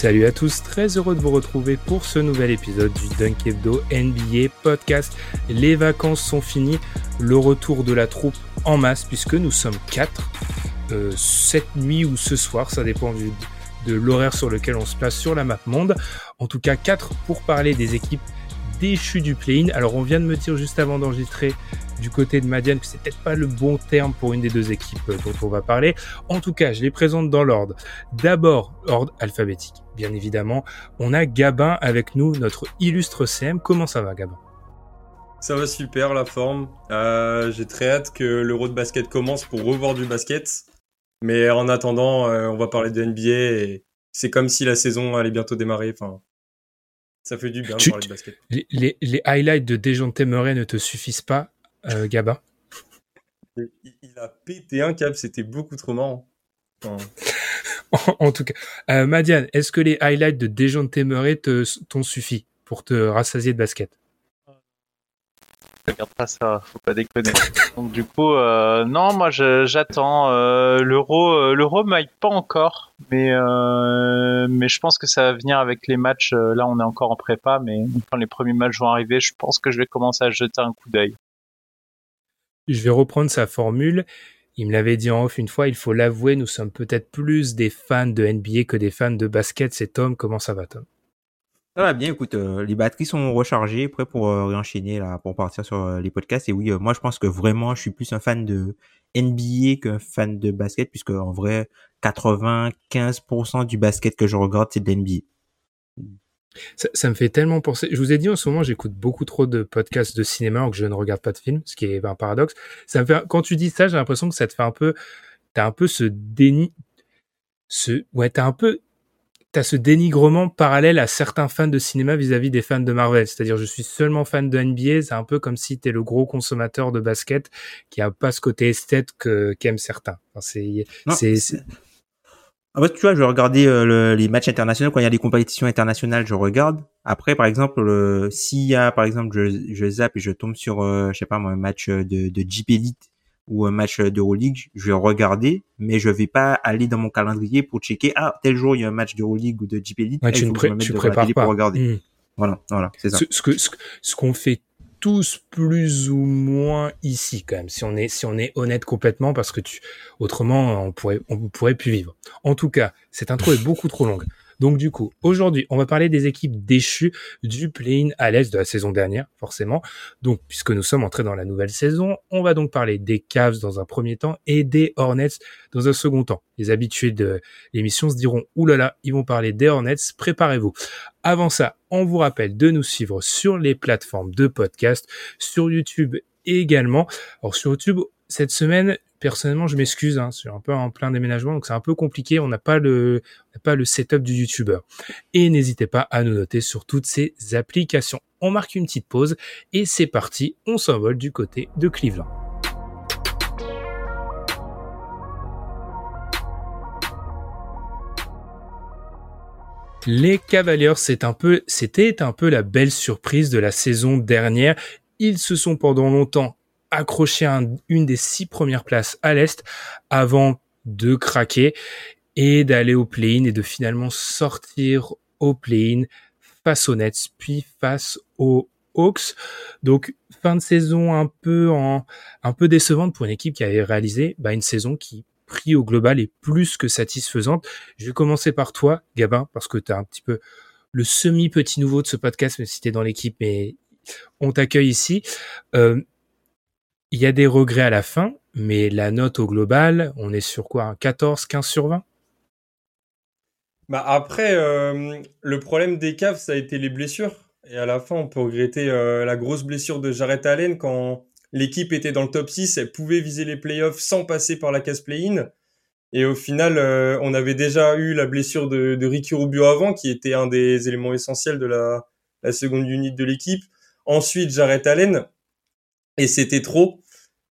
Salut à tous, très heureux de vous retrouver pour ce nouvel épisode du Dunk NBA podcast. Les vacances sont finies, le retour de la troupe en masse puisque nous sommes 4 euh, cette nuit ou ce soir, ça dépend de l'horaire sur lequel on se place sur la map monde. En tout cas 4 pour parler des équipes déchues du play-in. Alors on vient de me dire juste avant d'enregistrer du côté de Madiane que c'est peut-être pas le bon terme pour une des deux équipes euh, dont on va parler. En tout cas, je les présente dans l'ordre. D'abord, ordre alphabétique, bien évidemment. On a Gabin avec nous, notre illustre CM. Comment ça va, Gabin? Ça va super, la forme. Euh, J'ai très hâte que l'Euro de basket commence pour revoir du basket. Mais en attendant, euh, on va parler de NBA et c'est comme si la saison allait bientôt démarrer. Enfin, ça fait du bien de parler de basket. Les, les, les highlights de Dejounte Murray ne te suffisent pas euh, Gabin? Il, il, a pété un câble, c'était beaucoup trop marrant. En, en, tout cas, euh, Madiane, est-ce que les highlights de Dejounte Murray t'ont suffi pour te rassasier de basket? Regarde pas ça, faut pas déconner. Donc du coup, euh, non, moi j'attends. Euh, l'euro, euh, l'euro m'aille pas encore, mais euh, mais je pense que ça va venir avec les matchs. Euh, Là, on est encore en prépa, mais quand les premiers matchs vont arriver, je pense que je vais commencer à jeter un coup d'œil. Je vais reprendre sa formule. Il me l'avait dit en off une fois, il faut l'avouer, nous sommes peut-être plus des fans de NBA que des fans de basket. C'est Tom, comment ça va Tom? Ça va bien, écoute, euh, les batteries sont rechargées, prêts pour euh, réenchaîner pour partir sur euh, les podcasts. Et oui, moi je pense que vraiment, je suis plus un fan de NBA qu'un fan de basket, puisque en vrai, 95% du basket que je regarde, c'est de l'NBA. Ça, ça, me fait tellement penser. Je vous ai dit en ce moment, j'écoute beaucoup trop de podcasts de cinéma alors que je ne regarde pas de films, ce qui est un paradoxe. Ça me fait, quand tu dis ça, j'ai l'impression que ça te fait un peu, t'as un peu ce déni, ce, ouais, t'as un peu, t'as ce dénigrement parallèle à certains fans de cinéma vis-à-vis -vis des fans de Marvel. C'est-à-dire, je suis seulement fan de NBA. C'est un peu comme si t'es le gros consommateur de basket qui a pas ce côté esthète que qu'aiment certains. Enfin, c'est, c'est, en fait, tu vois, je vais regarder euh, le, les matchs internationaux quand il y a des compétitions internationales, je regarde. Après, par exemple, euh, s'il y a, par exemple, je, je zappe et je tombe sur, euh, je sais pas moi, un match de, de Jeep Elite ou un match d'Euroleague, je vais regarder, mais je vais pas aller dans mon calendrier pour checker, ah, tel jour il y a un match d'Euroleague ou de Jeep Elite, ouais, tu ne pré prépares pas. pour regarder. Mmh. Voilà, voilà, c'est ça. Ce, ce que, ce qu'on fait tous plus ou moins ici quand même si on est si on est honnête complètement parce que tu autrement on pourrait on pourrait plus vivre. En tout cas, cette intro est beaucoup trop longue. Donc du coup, aujourd'hui, on va parler des équipes déchues du play-in à l'est de la saison dernière, forcément. Donc puisque nous sommes entrés dans la nouvelle saison, on va donc parler des Cavs dans un premier temps et des Hornets dans un second temps. Les habitués de l'émission se diront oulala, ils vont parler des Hornets, préparez-vous. Avant ça, on vous rappelle de nous suivre sur les plateformes de podcast, sur YouTube également. Alors sur YouTube, cette semaine, personnellement, je m'excuse, hein, c'est un peu en plein déménagement, donc c'est un peu compliqué. On n'a pas le, pas le setup du YouTuber. Et n'hésitez pas à nous noter sur toutes ces applications. On marque une petite pause et c'est parti. On s'envole du côté de Cleveland. Les Cavaliers, c'était un peu la belle surprise de la saison dernière. Ils se sont pendant longtemps accrochés à un, une des six premières places à l'Est avant de craquer et d'aller au play-in et de finalement sortir au play-in face aux Nets puis face aux Hawks. Donc fin de saison un peu en un peu décevante pour une équipe qui avait réalisé bah, une saison qui prix au global est plus que satisfaisante. Je vais commencer par toi, Gabin, parce que tu as un petit peu le semi-petit nouveau de ce podcast, même si tu es dans l'équipe, mais on t'accueille ici. Euh, il y a des regrets à la fin, mais la note au global, on est sur quoi Un 14, 15 sur 20 Bah après, euh, le problème des Cavs, ça a été les blessures. Et à la fin, on peut regretter euh, la grosse blessure de Jarrett Allen quand l'équipe était dans le top 6, elle pouvait viser les playoffs sans passer par la case play-in. Et au final, euh, on avait déjà eu la blessure de, de, Ricky Rubio avant, qui était un des éléments essentiels de la, la seconde unité de l'équipe. Ensuite, Jarrett Allen. Et c'était trop.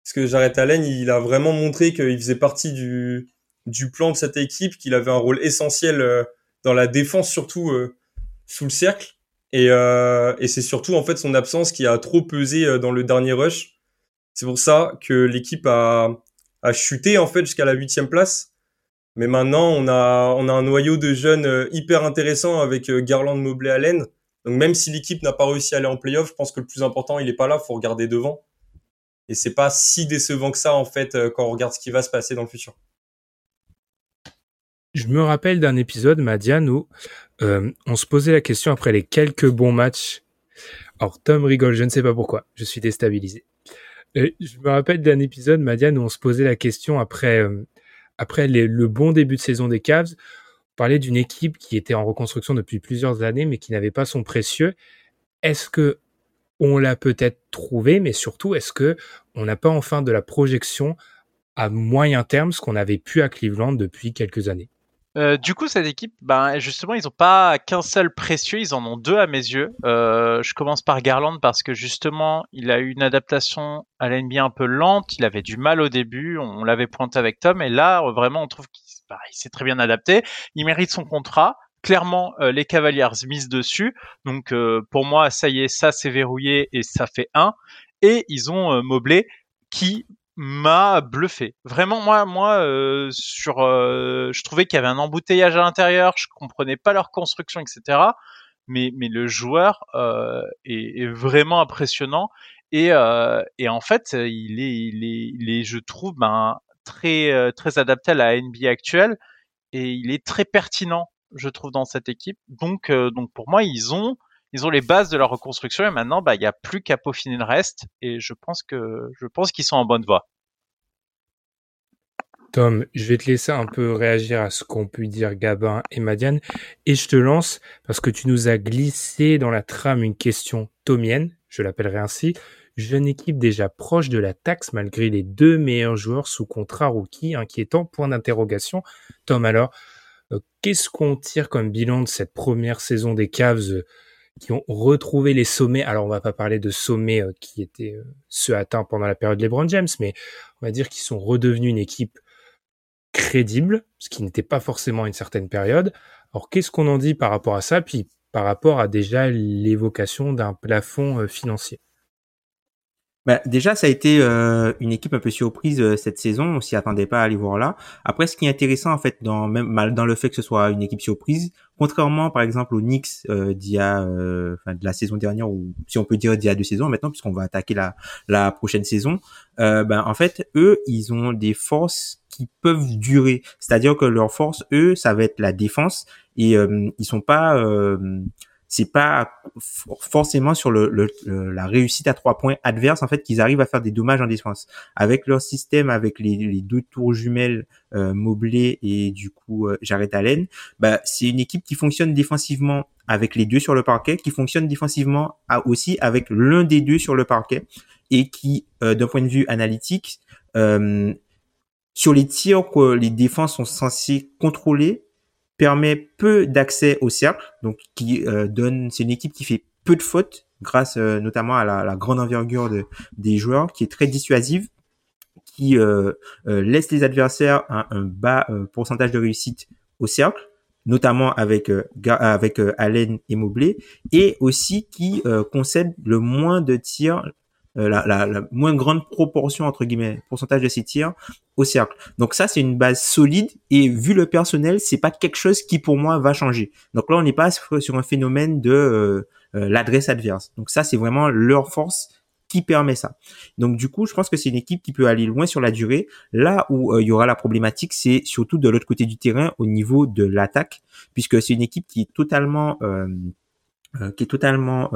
Parce que Jarrett Allen, il a vraiment montré qu'il faisait partie du, du plan de cette équipe, qu'il avait un rôle essentiel euh, dans la défense, surtout euh, sous le cercle. Et, euh, et c'est surtout en fait son absence qui a trop pesé dans le dernier rush. C'est pour ça que l'équipe a, a chuté en fait jusqu'à la huitième place. Mais maintenant, on a, on a un noyau de jeunes hyper intéressant avec Garland, Mobley, Allen. Donc même si l'équipe n'a pas réussi à aller en playoff, je pense que le plus important, il est pas là, faut regarder devant. Et c'est pas si décevant que ça en fait quand on regarde ce qui va se passer dans le futur. Je me rappelle d'un épisode, Madiane, où euh, on se posait la question après les quelques bons matchs. Alors Tom rigole, je ne sais pas pourquoi, je suis déstabilisé. Euh, je me rappelle d'un épisode, Madiane, où on se posait la question après euh, après le bon début de saison des Cavs. On parlait d'une équipe qui était en reconstruction depuis plusieurs années, mais qui n'avait pas son précieux. Est-ce que on l'a peut-être trouvé, mais surtout, est-ce que on n'a pas enfin de la projection à moyen terme, ce qu'on avait pu à Cleveland depuis quelques années? Euh, du coup, cette équipe, ben, justement, ils n'ont pas qu'un seul précieux, ils en ont deux à mes yeux. Euh, je commence par Garland parce que justement, il a eu une adaptation à l'NBA un peu lente, il avait du mal au début, on, l'avait pointé avec Tom, et là, vraiment, on trouve qu'il bah, s'est très bien adapté. Il mérite son contrat. Clairement, euh, les Cavaliers misent dessus. Donc, pour moi, ça y est, ça c'est verrouillé et ça fait un. Et ils ont Mobley qui, m'a bluffé. Vraiment, moi, moi, euh, sur, euh, je trouvais qu'il y avait un embouteillage à l'intérieur, je comprenais pas leur construction, etc. Mais, mais le joueur euh, est, est, vraiment impressionnant et, euh, et en fait, il est, il est, il est je trouve, ben, très, euh, très adapté à la NBA actuelle et il est très pertinent, je trouve, dans cette équipe. Donc, euh, donc pour moi, ils ont ils ont les bases de leur reconstruction et maintenant, bah, il n'y a plus qu'à peaufiner le reste. Et je pense que, je pense qu'ils sont en bonne voie. Tom, je vais te laisser un peu réagir à ce qu'ont pu dire Gabin et Madiane. Et je te lance parce que tu nous as glissé dans la trame une question tomienne, je l'appellerai ainsi. Jeune équipe déjà proche de la taxe malgré les deux meilleurs joueurs sous contrat rookie, inquiétant, point d'interrogation. Tom, alors, qu'est-ce qu'on tire comme bilan de cette première saison des Cavs qui ont retrouvé les sommets? Alors, on va pas parler de sommets euh, qui étaient euh, ceux atteints pendant la période LeBron James, mais on va dire qu'ils sont redevenus une équipe crédible, ce qui n'était pas forcément une certaine période. Alors, qu'est-ce qu'on en dit par rapport à ça, puis par rapport à déjà l'évocation d'un plafond euh, financier? Bah, déjà, ça a été euh, une équipe un peu surprise euh, cette saison. On s'y attendait pas à aller voir là. Après, ce qui est intéressant en fait, dans même dans le fait que ce soit une équipe surprise, contrairement par exemple aux Knicks euh, d'il y a, euh, enfin de la saison dernière ou si on peut dire d'il y a deux saisons maintenant, puisqu'on va attaquer la la prochaine saison. ben en fait, eux, ils ont des forces qui peuvent durer. C'est-à-dire que leur force, eux, ça va être la défense et ils sont pas c'est pas forcément sur le, la réussite à trois points adverse en fait qu'ils arrivent à faire des dommages en défense avec leur système avec les, les deux tours jumelles euh, Mobley et du coup euh, Jared Allen bah c'est une équipe qui fonctionne défensivement avec les deux sur le parquet qui fonctionne défensivement aussi avec l'un des deux sur le parquet et qui euh, d'un point de vue analytique euh, sur les tirs que les défenses sont censées contrôler permet peu d'accès au cercle, donc qui euh, donne, c'est une équipe qui fait peu de fautes grâce euh, notamment à la, grande envergure de, des joueurs, qui est très dissuasive, qui euh, laisse les adversaires un, un bas pourcentage de réussite au cercle, notamment avec avec Allen et Mobley, et aussi qui concède le moins de tirs la, la, la, moins grande proportion entre guillemets pourcentage de ses tirs au cercle. Donc ça c'est une base solide et vu le personnel c'est pas quelque chose qui pour moi va changer. Donc là on n'est pas sur un phénomène de euh, euh, l'adresse adverse. Donc ça c'est vraiment leur force qui permet ça. Donc du coup, je pense que c'est une équipe qui peut aller loin sur la durée. Là où il y aura la problématique, c'est surtout de l'autre côté du terrain au niveau de l'attaque, puisque c'est une équipe qui est totalement euh, qui est totalement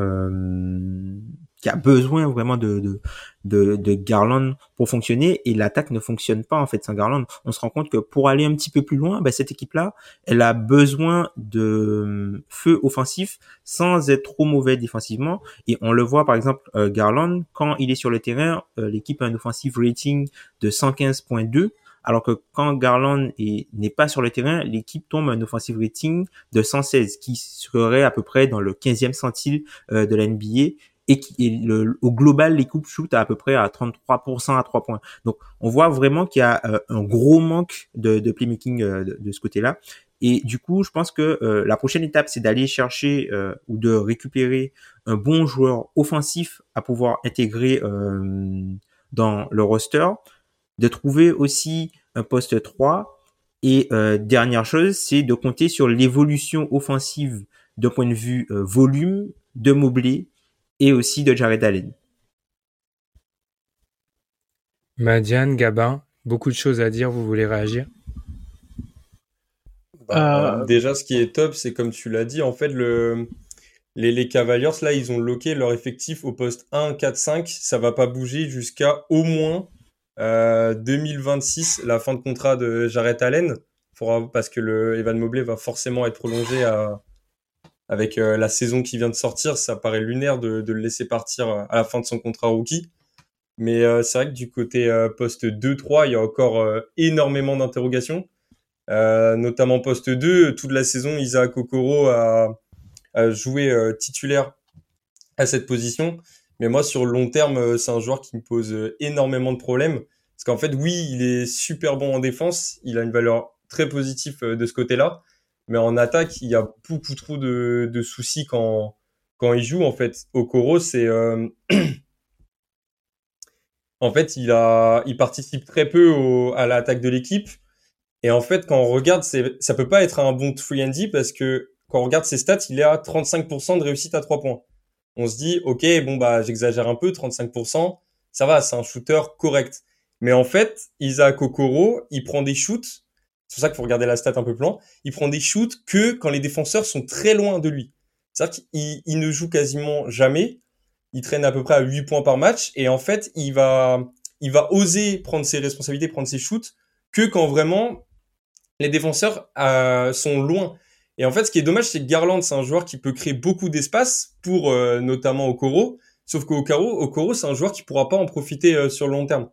qui a besoin vraiment de, de, de, de Garland pour fonctionner et l'attaque ne fonctionne pas en fait sans Garland. On se rend compte que pour aller un petit peu plus loin, bah, cette équipe-là, elle a besoin de hum, feu offensif sans être trop mauvais défensivement. Et on le voit par exemple euh, Garland quand il est sur le terrain, euh, l'équipe a un offensive rating de 115.2 alors que quand Garland n'est pas sur le terrain, l'équipe tombe à un offensive rating de 116, qui serait à peu près dans le 15e centile euh, de la NBA et, qui, le, au global, les coupes shoot à, peu près à 33% à 3 points. Donc, on voit vraiment qu'il y a euh, un gros manque de, de playmaking euh, de, ce côté-là. Et du coup, je pense que euh, la prochaine étape, c'est d'aller chercher ou de récupérer un bon joueur offensif à pouvoir intégrer dans le roster, de trouver aussi un poste 3. Et dernière chose, c'est de compter sur l'évolution offensive d'un point de vue volume de Mobley et aussi de Jared Allen. Madiane, Gabin, beaucoup de choses à dire, vous voulez réagir? Bah, euh, Déjà, ce qui est top, c'est comme tu l'as dit, en fait, le... les, les Cavaliers, là, ils ont loqué leur effectif au poste 1, 4, 5. Ça va pas bouger jusqu'à au moins 2026, euh, la fin de contrat de Jared Allen, parce que le Evan Mobley va forcément être prolongé à, avec euh, la saison qui vient de sortir, ça paraît lunaire de, le laisser partir euh, à la fin de son contrat rookie. Mais euh, c'est vrai que du côté poste 2-3, il y a encore énormément d'interrogations. notamment poste 2, toute la saison, Isaac Okoro a, joué titulaire à cette position. Mais moi, sur le long terme, c'est un joueur qui me pose énormément de problèmes. Parce qu'en fait, oui, il est super bon en défense, il a une valeur très positive de ce côté-là. Mais en attaque, il y a beaucoup trop de, soucis quand, quand il joue. En fait, Okoro, c'est. Euh... en fait, il, a, il participe très peu à l'attaque de l'équipe. Et en fait, quand on regarde, ça peut pas être un bon 3 D parce que quand on regarde ses stats, il est à 35% de réussite à 3 points. On se dit, ok, bon, bah, j'exagère un peu, 35%, ça va, c'est un shooter correct. Mais en fait, Isaac Okoro, il prend des shoots c'est pour ça qu'il faut regarder la stat un peu plan. Il prend des shoots que quand les défenseurs sont très loin de lui. C'est-à-dire qu'il ne joue quasiment jamais. Il traîne à peu près à 8 points par match. Et en fait, il va, il va oser prendre ses responsabilités, prendre ses shoots, que quand vraiment les défenseurs euh, sont loin. Et en fait, ce qui est dommage, c'est que Garland, c'est un joueur qui peut créer beaucoup d'espace pour euh, notamment Okoro. Sauf qu'Okoro, Okoro, c'est un joueur qui pourra pas en profiter euh, sur le long terme.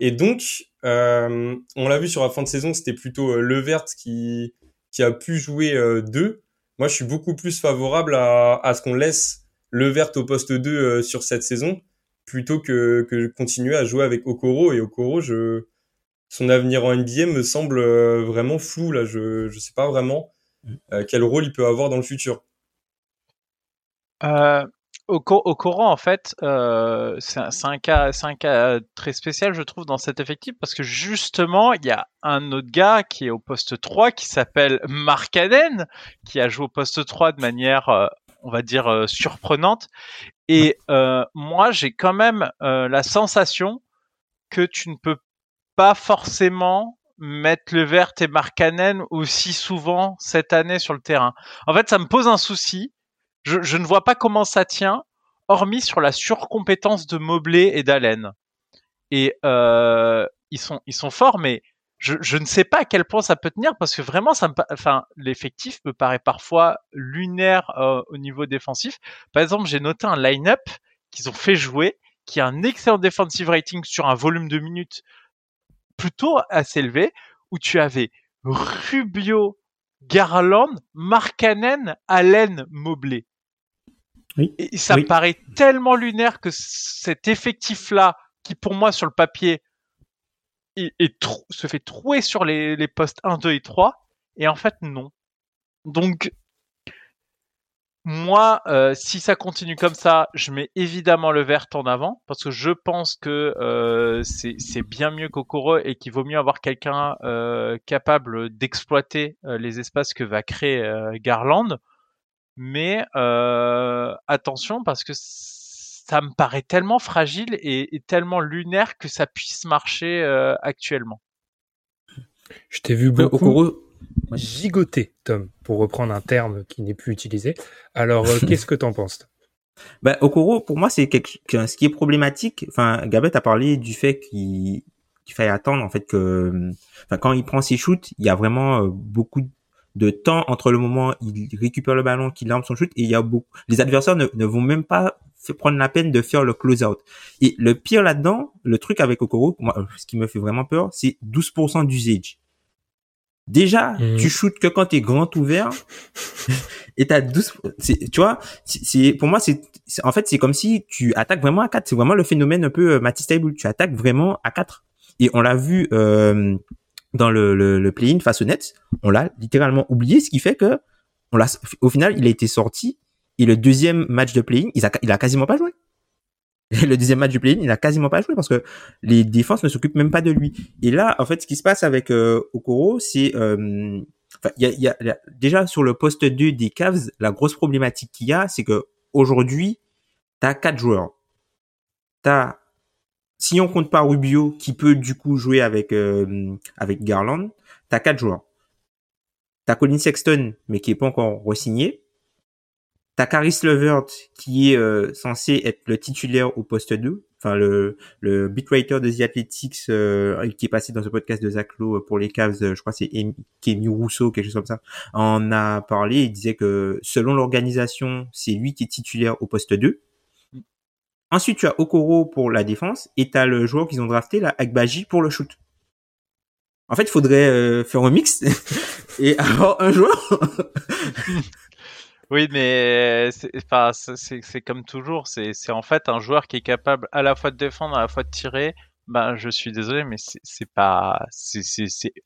Et donc, euh, on l'a vu sur la fin de saison, c'était plutôt euh, Levert qui, qui a pu jouer euh, deux. Moi, je suis beaucoup plus favorable à, à ce qu'on laisse Levert au poste 2 euh, sur cette saison plutôt que, que continuer à jouer avec Okoro. Et Okoro, je, son avenir en NBA me semble vraiment flou. Là, je ne sais pas vraiment mm. quel rôle il peut avoir dans le futur. Euh, au, au courant, en fait, euh, c'est un, cas, un cas très spécial, je trouve, dans cet effectif, parce que justement, il y a un autre gars qui est au poste 3, qui s'appelle Mark Allen, qui a joué au poste 3 de manière, euh, on va dire, euh, surprenante. Et euh, moi, j'ai quand même la sensation que tu ne peux pas forcément mettre le vert et Markkanen aussi souvent cette année sur le terrain. En fait, ça me pose un souci je, ne vois pas comment ça tient, hormis sur la surcompétence de Mobley et d'Allen. Et euh, ils sont forts, mais je, ne sais pas à quel point ça peut tenir parce que vraiment, enfin, l'effectif me paraît parfois lunaire euh, au niveau défensif. Par exemple, j'ai noté un line-up qu'ils ont fait jouer qui a un excellent defensive rating sur un volume de minutes plutôt assez élevé où tu avais Rubio, Garland, Markkanen, Allen, Mobley. Et ça me paraît tellement lunaire que cet effectif-là, qui pour moi sur le papier est, se fait trouer sur les, les postes 1, 2 et 3, et en fait non. Donc moi, euh, si ça continue comme ça, je mets évidemment le vert en avant parce que je pense que euh, c'est bien mieux qu'Okoro et qu'il vaut mieux avoir quelqu'un euh, capable d'exploiter euh, les espaces que va créer euh, Garland. Mais euh, attention parce que ça me paraît tellement fragile et, tellement lunaire que ça puisse marcher euh, actuellement. Je t'ai vu beaucoup. gigoté, Tom, pour reprendre un terme qui n'est plus utilisé. Alors, euh, qu'est-ce que t'en penses? Bah, Okoro, pour moi, c'est quelque... ce qui est problématique. Enfin, Gabet a parlé du fait qu'il qu'il fallait attendre en fait que, enfin, quand il prend ses shoots, il y a vraiment beaucoup de temps entre le moment où il récupère le ballon, qu'il arme son shoot, et il y a beaucoup. Les adversaires ne, ne vont même pas prendre la peine de faire le close-out. Et le pire là-dedans, le truc avec Okoro, moi, ce qui me fait vraiment peur, c'est 12% d'usage. Déjà, Mhm. tu shootes que quand t'es grand ouvert et t'as 12, c'est- tu vois, c'est- pour moi, c'est, c'est- en fait, c'est comme si tu attaques vraiment à 4. C'est vraiment le phénomène un peu euh, Matisse Table. Tu attaques vraiment à 4. Et on l'a vu, euh, dans le, le, play-in face aux Nets. On l'a littéralement oublié, ce qui fait que, on l'a, au final, il a été sorti. Et le deuxième match de play-in, il a, quasiment pas joué. Le deuxième match du play-in, il a quasiment pas joué parce que les défenses ne s'occupent même pas de lui. Et là, en fait, ce qui se passe avec euh, Okoro, c'est euh, y a- déjà sur le poste 2 des Cavs, la grosse problématique qu'il y a, c'est que aujourd'hui, t'as quatre joueurs. T'as si on compte pas Rubio qui peut du coup jouer avec euh, avec Garland, t'as quatre joueurs. T'as Colin Sexton, mais qui est pas encore re-signé. T'as Caris Levert, qui est euh, censé être le titulaire au poste 2. Enfin, le, le beatwriter de The Athletics, euh, qui est passé dans ce podcast de Zach Lowe pour les Cavs, je crois c'est Kenny Rousseau, quelque chose comme ça, en a parlé. Il disait que selon l'organisation, c'est lui qui est titulaire au poste 2. Ensuite, tu as Okoro pour la défense et tu as le joueur qu'ils ont drafté, là, pour le shoot. En fait, il faudrait euh, faire un mix et avoir un joueur. Oui, mais c'est enfin, c'est- comme toujours, c'est en fait un joueur qui est capable à la fois de défendre, à la fois de tirer. Ben, je suis désolé, mais c'est pas, c'est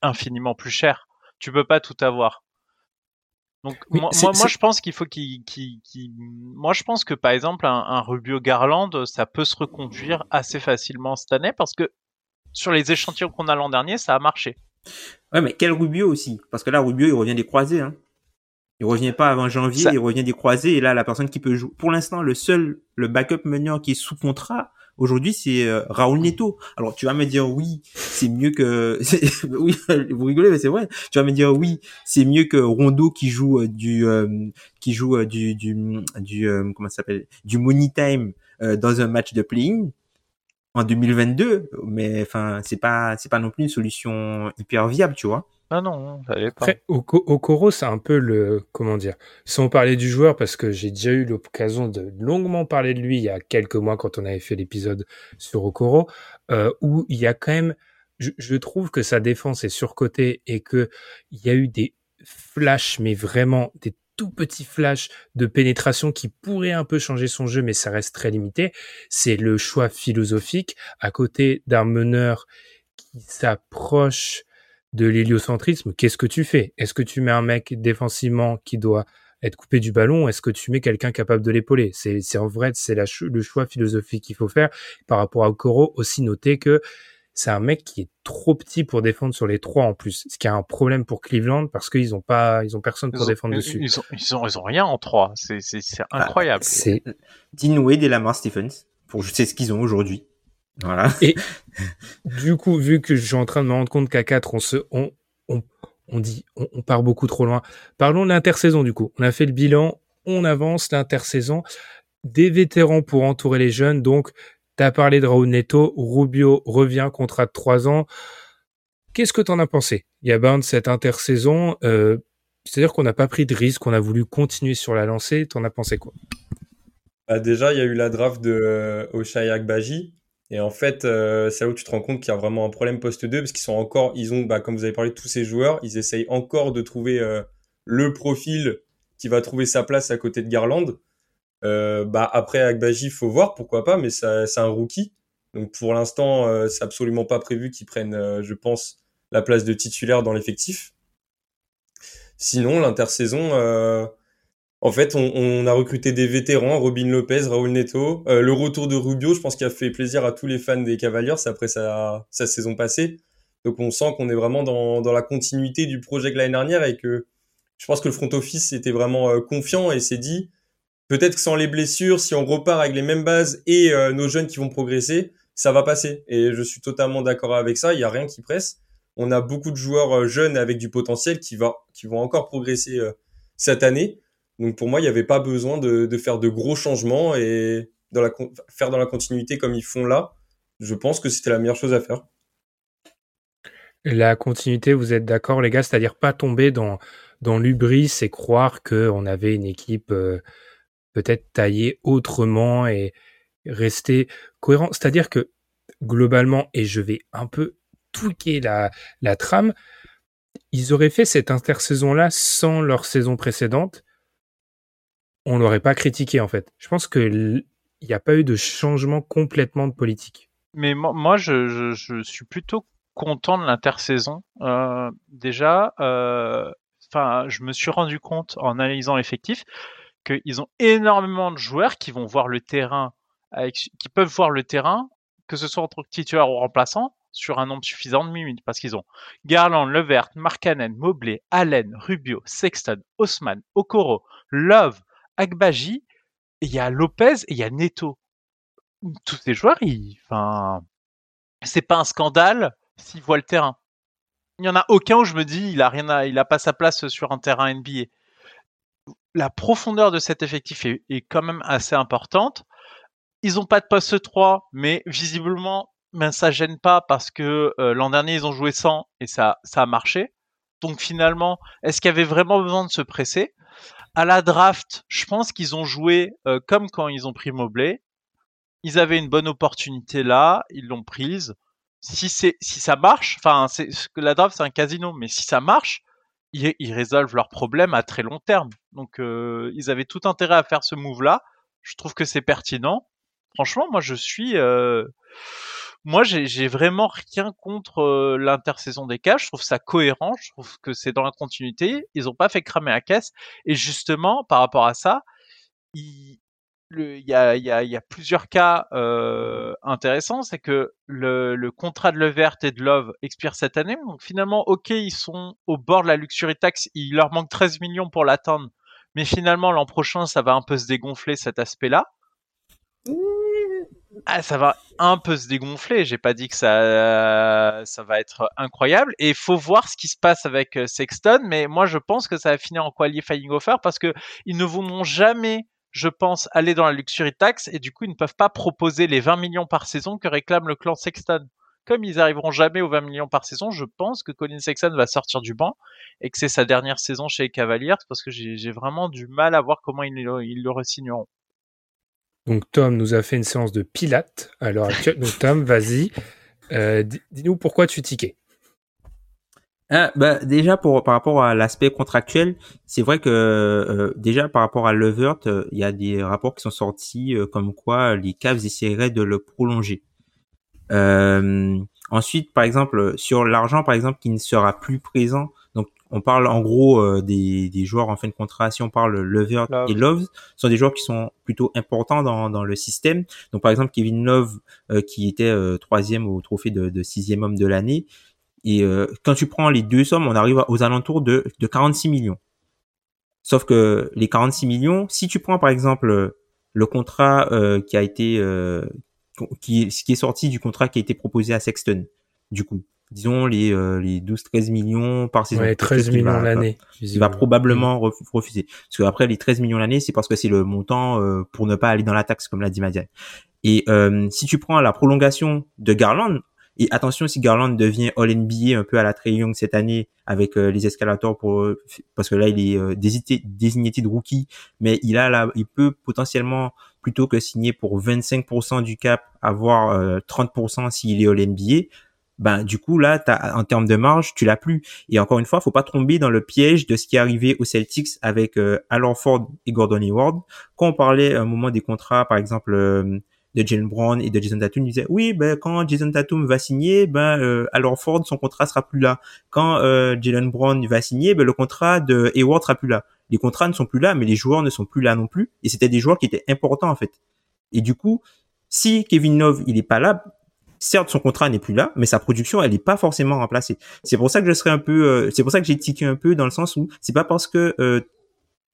infiniment plus cher. Tu peux pas tout avoir. Donc Oui, moi, je pense qu'il faut qu'il moi je pense que par exemple un, un Rubio Garland, ça peut se reconduire assez facilement cette année parce que sur les échantillons qu'on a l'an dernier, ça a marché. Ouais, mais quel Rubio aussi? Parce que là, Rubio, il revient des croisés. Hein. Il revient pas avant janvier, Ça- il revient des croisés. Et là, la personne qui peut jouer... Pour l'instant, le seul, le backup meneur qui est sous contrat, aujourd'hui, c'est euh, Raoul Neto. Alors, tu vas me dire, oui, c'est mieux que... oui, vous rigolez, mais c'est vrai. Tu vas me dire, oui, c'est mieux que Rondo qui joue euh, du... euh, qui joue euh, du... du, du euh, comment ça s'appelle Du money time euh, dans un match de play-in en 2022 mais enfin c'est pas c'est pas non plus une solution hyper viable tu vois Ah non, ça allait pas. Après, Oko- Okoro, c'est un peu le, comment dire, sans parler du joueur, parce que j'ai déjà eu l'occasion de longuement parler de lui il y a quelques mois quand on avait fait l'épisode sur Okoro, euh, où il y a quand même, je, je trouve que sa défense est surcotée et que il y a eu des flashs, mais vraiment des tout petits flashs de pénétration qui pourraient un peu changer son jeu, mais ça reste très limité. C'est le choix philosophique à côté d'un meneur qui s'approche de l'héliocentrisme, qu'est-ce que tu fais? Est-ce que tu mets un mec défensivement qui doit être coupé du ballon? Ou est-ce que tu mets quelqu'un capable de l'épauler? C'est c'est en vrai, c'est le choix philosophique qu'il faut faire. Par rapport à Okoro, aussi noter que c'est un mec qui est trop petit pour défendre sur les trois en plus, ce qui est un problème pour Cleveland parce qu'ils ont pas, ils ont personne pour Ils ont- défendre ils, dessus. Ils ont, ils ont, ils ont rien en trois. C'est, c'est, c'est incroyable. C'est Dean Wade et Lamar Stephens pour je sais ce qu'ils ont aujourd'hui voilà du coup, vu que je suis en train de me rendre compte qu'à 4, on se, on, on, on dit, on, on part beaucoup trop loin. Parlons de l'intersaison, du coup. On a fait le bilan, on avance l'intersaison. Des vétérans pour entourer les jeunes. Donc, t'as parlé de Raúl Neto. Rubio revient, contrat de 3 ans. Qu'est-ce que t'en as pensé, Gabin, de cette intersaison? Euh, c'est-à-dire qu'on n'a pas pris de risque, on a voulu continuer sur la lancée. T'en as pensé quoi? Bah, déjà, il y a eu la draft de euh, Agbaji. Et en fait, euh, c'est là où tu te rends compte qu'il y a vraiment un problème poste 2 parce qu'ils sont encore, ils ont, bah, comme vous avez parlé tous ces joueurs, ils essayent encore de trouver euh, le profil qui va trouver sa place à côté de Garland. Euh, bah, après Agbaji, faut voir, pourquoi pas, mais c'est un rookie. Donc pour l'instant, euh, c'est absolument pas prévu qu'il prenne, euh, je pense, la place de titulaire dans l'effectif. Sinon, l'intersaison, euh, en fait, on, on a recruté des vétérans, Robin Lopez, Raúl Neto. Euh, le retour de Rubio, je pense qu'il a fait plaisir à tous les fans des Cavaliers après sa, sa saison passée. Donc on sent qu'on est vraiment dans, dans la continuité du projet de l'année dernière et que je pense que le front office était vraiment euh, confiant et s'est dit peut-être que sans les blessures, si on repart avec les mêmes bases et euh, nos jeunes qui vont progresser, ça va passer. Et je suis totalement d'accord avec ça, il n'y a rien qui presse. on a beaucoup de joueurs jeunes avec du potentiel qui va qui vont encore progresser cette année. Donc pour moi, il n'y avait pas besoin de, faire de gros changements et faire dans la continuité comme ils font là. Je pense que c'était la meilleure chose à faire. La continuité, vous êtes d'accord, les gars, c'est-à-dire pas tomber dans l'ubris et croire que on avait une équipe euh, peut-être taillée autrement et rester cohérent. C'est-à-dire que globalement, et je vais un peu tweaker la la trame, ils auraient fait cette intersaison-là sans leur saison précédente on l'aurait pas critiqué en fait. Je pense que il n'y a pas eu de changement complètement de politique. Mais moi, je, suis plutôt content de l'intersaison. Euh, déjà, euh, je me suis rendu compte en analysant l'effectif qu'ils ont énormément de joueurs qui vont voir le terrain, qui peuvent voir le terrain, que ce soit entre titulaire ou remplaçant, sur un nombre suffisant de minutes, parce qu'ils ont Garland, Levert, Markkanen, Mobley, Allen, Rubio, Sexton, Haussmann, Okoro, Love, Agbaji, il y a Lopez et il y a Neto. Tous ces joueurs, c'est pas un scandale s'ils voient le terrain. Il y en a aucun où je me dis il a a pas sa place sur un terrain NBA. La profondeur de cet effectif est, quand même assez importante. Ils ont pas de poste 3, mais visiblement, ben ça gêne pas parce que euh, l'an dernier ils ont joué 100 et ça, ça a marché. Donc finalement, est-ce qu'il y avait vraiment besoin de se presser? À la draft, je pense qu'ils ont joué euh, comme quand ils ont pris Mobley. Ils avaient une bonne opportunité là, ils l'ont prise. Si ça marche, enfin la draft c'est un casino, mais si ça marche, ils, ils résolvent leurs problèmes à très long terme. Donc euh, ils avaient tout intérêt à faire ce move là. Je trouve que c'est pertinent. Franchement, moi je suis euh, moi, j'ai vraiment rien contre euh, l'intersaison des cas. Je trouve ça cohérent. Je trouve que c'est dans la continuité. Ils n'ont pas fait cramer la caisse. Et justement, par rapport à ça, il, y, a, y, a, y, a, plusieurs cas euh, intéressants. C'est que le, le, contrat de Levert et de Love expire cette année. Donc finalement, ok, ils sont au bord de la luxury tax. Il leur manque 13 millions pour l'atteindre. Mais finalement, l'an prochain, ça va un peu se dégonfler cet aspect-là. Ah, ça va un peu se dégonfler. J'ai pas dit que ça, ça va être incroyable. Et faut voir ce qui se passe avec euh, Sexton. Mais moi, je pense que ça va finir en qualifying offer parce que ils ne voudront jamais, je pense, aller dans la luxury tax et du coup, ils ne peuvent pas proposer les 20 millions par saison que réclame le clan Sexton. Comme ils arriveront jamais aux 20 millions par saison, je pense que Colin Sexton va sortir du banc et que c'est sa dernière saison chez Cavaliers parce que j'ai vraiment du mal à voir comment ils, ils le resigneront. Donc Tom nous a fait une séance de pilates à l'heure actuelle. Donc Tom, vas-y, euh, dis-nous pourquoi tu tiquais. Ah, bah, déjà par rapport à l'aspect contractuel, c'est vrai que euh, déjà par rapport à Levert, euh, il y a des rapports qui sont sortis comme quoi les Cavs essaieraient de le prolonger. ensuite, par exemple, sur l'argent, par exemple, qui ne sera plus présent on parle en gros euh, des, des, joueurs en fin de contrat. Si on parle Levert et Love, sont des joueurs qui sont plutôt importants dans, dans le système. Donc par exemple Kevin Love euh, qui était euh, troisième au trophée de, de sixième homme de l'année. Et quand tu prends les deux sommes, on arrive aux alentours de, de 46 millions. Sauf que les 46 millions, si tu prends par exemple le contrat qui a été qui, qui est sorti du contrat qui a été proposé à Sexton, du coup, disons les euh, les 12 13 millions par saison. Ouais, 13 millions l'année. Il va probablement refuser parce que après les 13 millions l'année, c'est parce que c'est le montant euh, pour ne pas aller dans la taxe comme l'a dit Madiane. Et euh, si tu prends la prolongation de Garland et attention si Garland devient All NBA un peu à la Trey Young cette année avec les escalators pour parce que là il est désigné de rookie mais il a là il peut potentiellement plutôt que signer pour 25% du cap avoir 30% s'il est All NBA ben du coup là as, en termes de marge tu l'as plus et encore une fois faut pas tomber dans le piège de ce qui est arrivé aux Celtics avec euh, Alan Ford et Gordon Hayward quand on parlait à un moment des contrats par exemple euh, de Jalen Brown et de Jason Tatum, ils disaient oui, ben quand Jason Tatum va signer, ben euh, alors Ford son contrat sera plus là. Quand euh, Jalen Brown va signer, ben le contrat de Hayward sera plus là. Les contrats ne sont plus là, mais les joueurs ne sont plus là non plus. Et c'était des joueurs qui étaient importants en fait. Et du coup, si Kevin Love il est pas là, certes son contrat n'est plus là, mais sa production elle n'est pas forcément remplacée. C'est pour ça que je serais un peu, euh, c'est pour ça que j'ai tiqué un peu dans le sens où c'est pas parce que euh,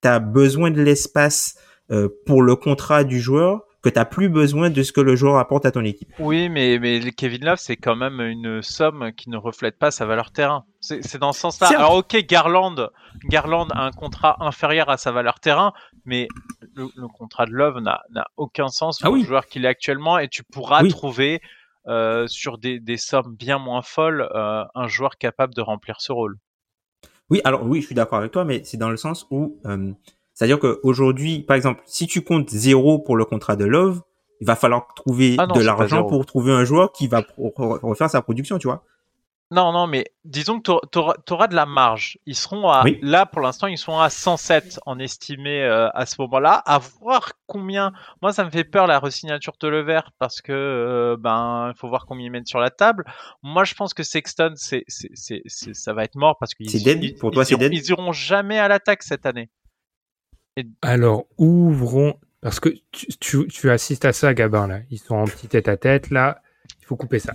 tu as besoin de l'espace euh, pour le contrat du joueur que tu plus besoin de ce que le joueur apporte à ton équipe. Oui, mais, mais Kevin Love, c'est quand même une somme qui ne reflète pas sa valeur terrain. C'est dans ce sens-là. Alors ok, Garland, Garland a un contrat inférieur à sa valeur terrain, mais le, contrat de Love n'a aucun sens pour ah le joueur qu'il est actuellement et tu pourras trouver euh, sur des, des, sommes bien moins folles euh, un joueur capable de remplir ce rôle. Oui, alors oui, je suis d'accord avec toi, mais c'est dans le sens où euh, c'est-à-dire qu'aujourd'hui, par exemple, si tu comptes zéro pour le contrat de Love, il va falloir trouver ah de l'argent pour trouver un joueur qui va refaire sa production, tu vois. Non, non, mais disons que tu auras, de la marge. Ils seront à, là pour l'instant, ils sont à 107 en estimé euh, à ce moment-là. À voir combien. Moi, ça me fait peur la resignature de Levert parce que euh, ben, il faut voir combien ils mettent sur la table. Moi, je pense que Sexton, c'est, c'est, ça va être mort parce qu'ils. Pour toi, Ils iront jamais à l'attaque cette année. Alors, ouvrons, parce que tu, tu, assistes à ça, Gabin, là. Ils sont en petit tête à tête, là. Il faut couper ça.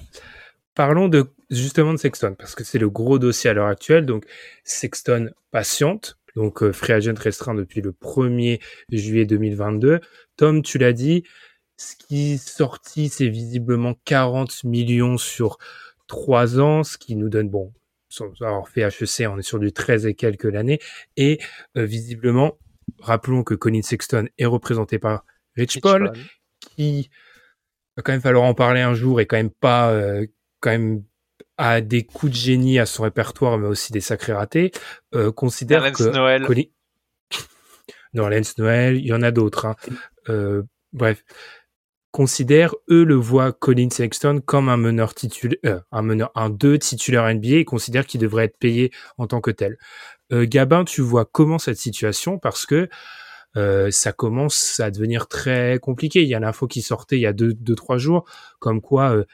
Parlons de, justement de Sexton, parce que c'est le gros dossier à l'heure actuelle. Donc, Sexton patiente. Donc, euh, free agent restreint depuis le 1er juillet 2022. Tom, tu l'as dit, ce qui est sorti, c'est visiblement 40 millions sur 3 ans, ce qui nous donne, bon, sans avoir fait HEC, on est sur du 13 et quelques l'année. Et euh, visiblement, rappelons que Colin Sexton est représenté par Rich, Paul, qui va quand même falloir en parler un jour et quand même pas euh, quand même a des coups de génie à son répertoire mais aussi des sacrés ratés euh, considère que Noël. Colin... non Lance Noël il y en a d'autres hein. euh, bref considère eux le voient Colin Sexton comme un meneur titulaire euh, un meneur un deux titulaire NBA et considère qu'il devrait être payé en tant que tel Gabin, tu vois comment cette situation? Parce que euh, ça commence à devenir très compliqué. Il y a l'info qui sortait il y a deux, deux trois jours, comme quoi euh,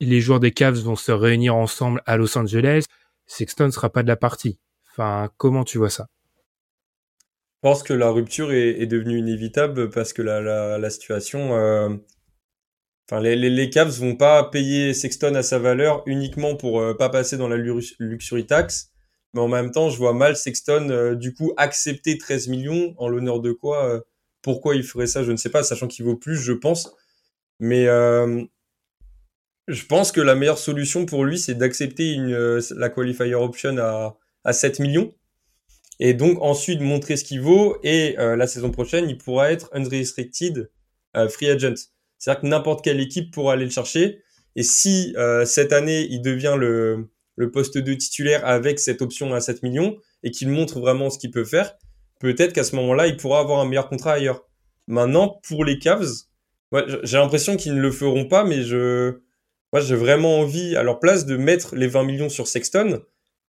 les joueurs des Cavs vont se réunir ensemble à Los Angeles. Sexton ne sera pas de la partie. Enfin, comment tu vois ça? Je pense que la rupture est, devenue inévitable parce que la, situation. Enfin, les, les, les, Cavs vont pas payer Sexton à sa valeur uniquement pour pas passer dans la luxury tax mais en même temps, je vois mal Sexton euh, du coup accepter 13 millions en l'honneur de quoi euh, Pourquoi il ferait ça Je ne sais pas, sachant qu'il vaut plus, je pense. Mais euh, je pense que la meilleure solution pour lui, c'est d'accepter une la qualifier option à, à 7 millions. Et donc ensuite montrer ce qu'il vaut. Et la saison prochaine, il pourra être unrestricted free agent. C'est-à-dire que n'importe quelle équipe pourra aller le chercher. Et si cette année, il devient le, le poste de titulaire avec cette option à 7 millions et qu'il montre vraiment ce qu'il peut faire, peut-être qu'à ce moment-là, il pourra avoir un meilleur contrat ailleurs. Maintenant, pour les Cavs, j'ai l'impression qu'ils ne le feront pas, mais je, j'ai vraiment envie, à leur place, de mettre les 20 millions sur Sexton.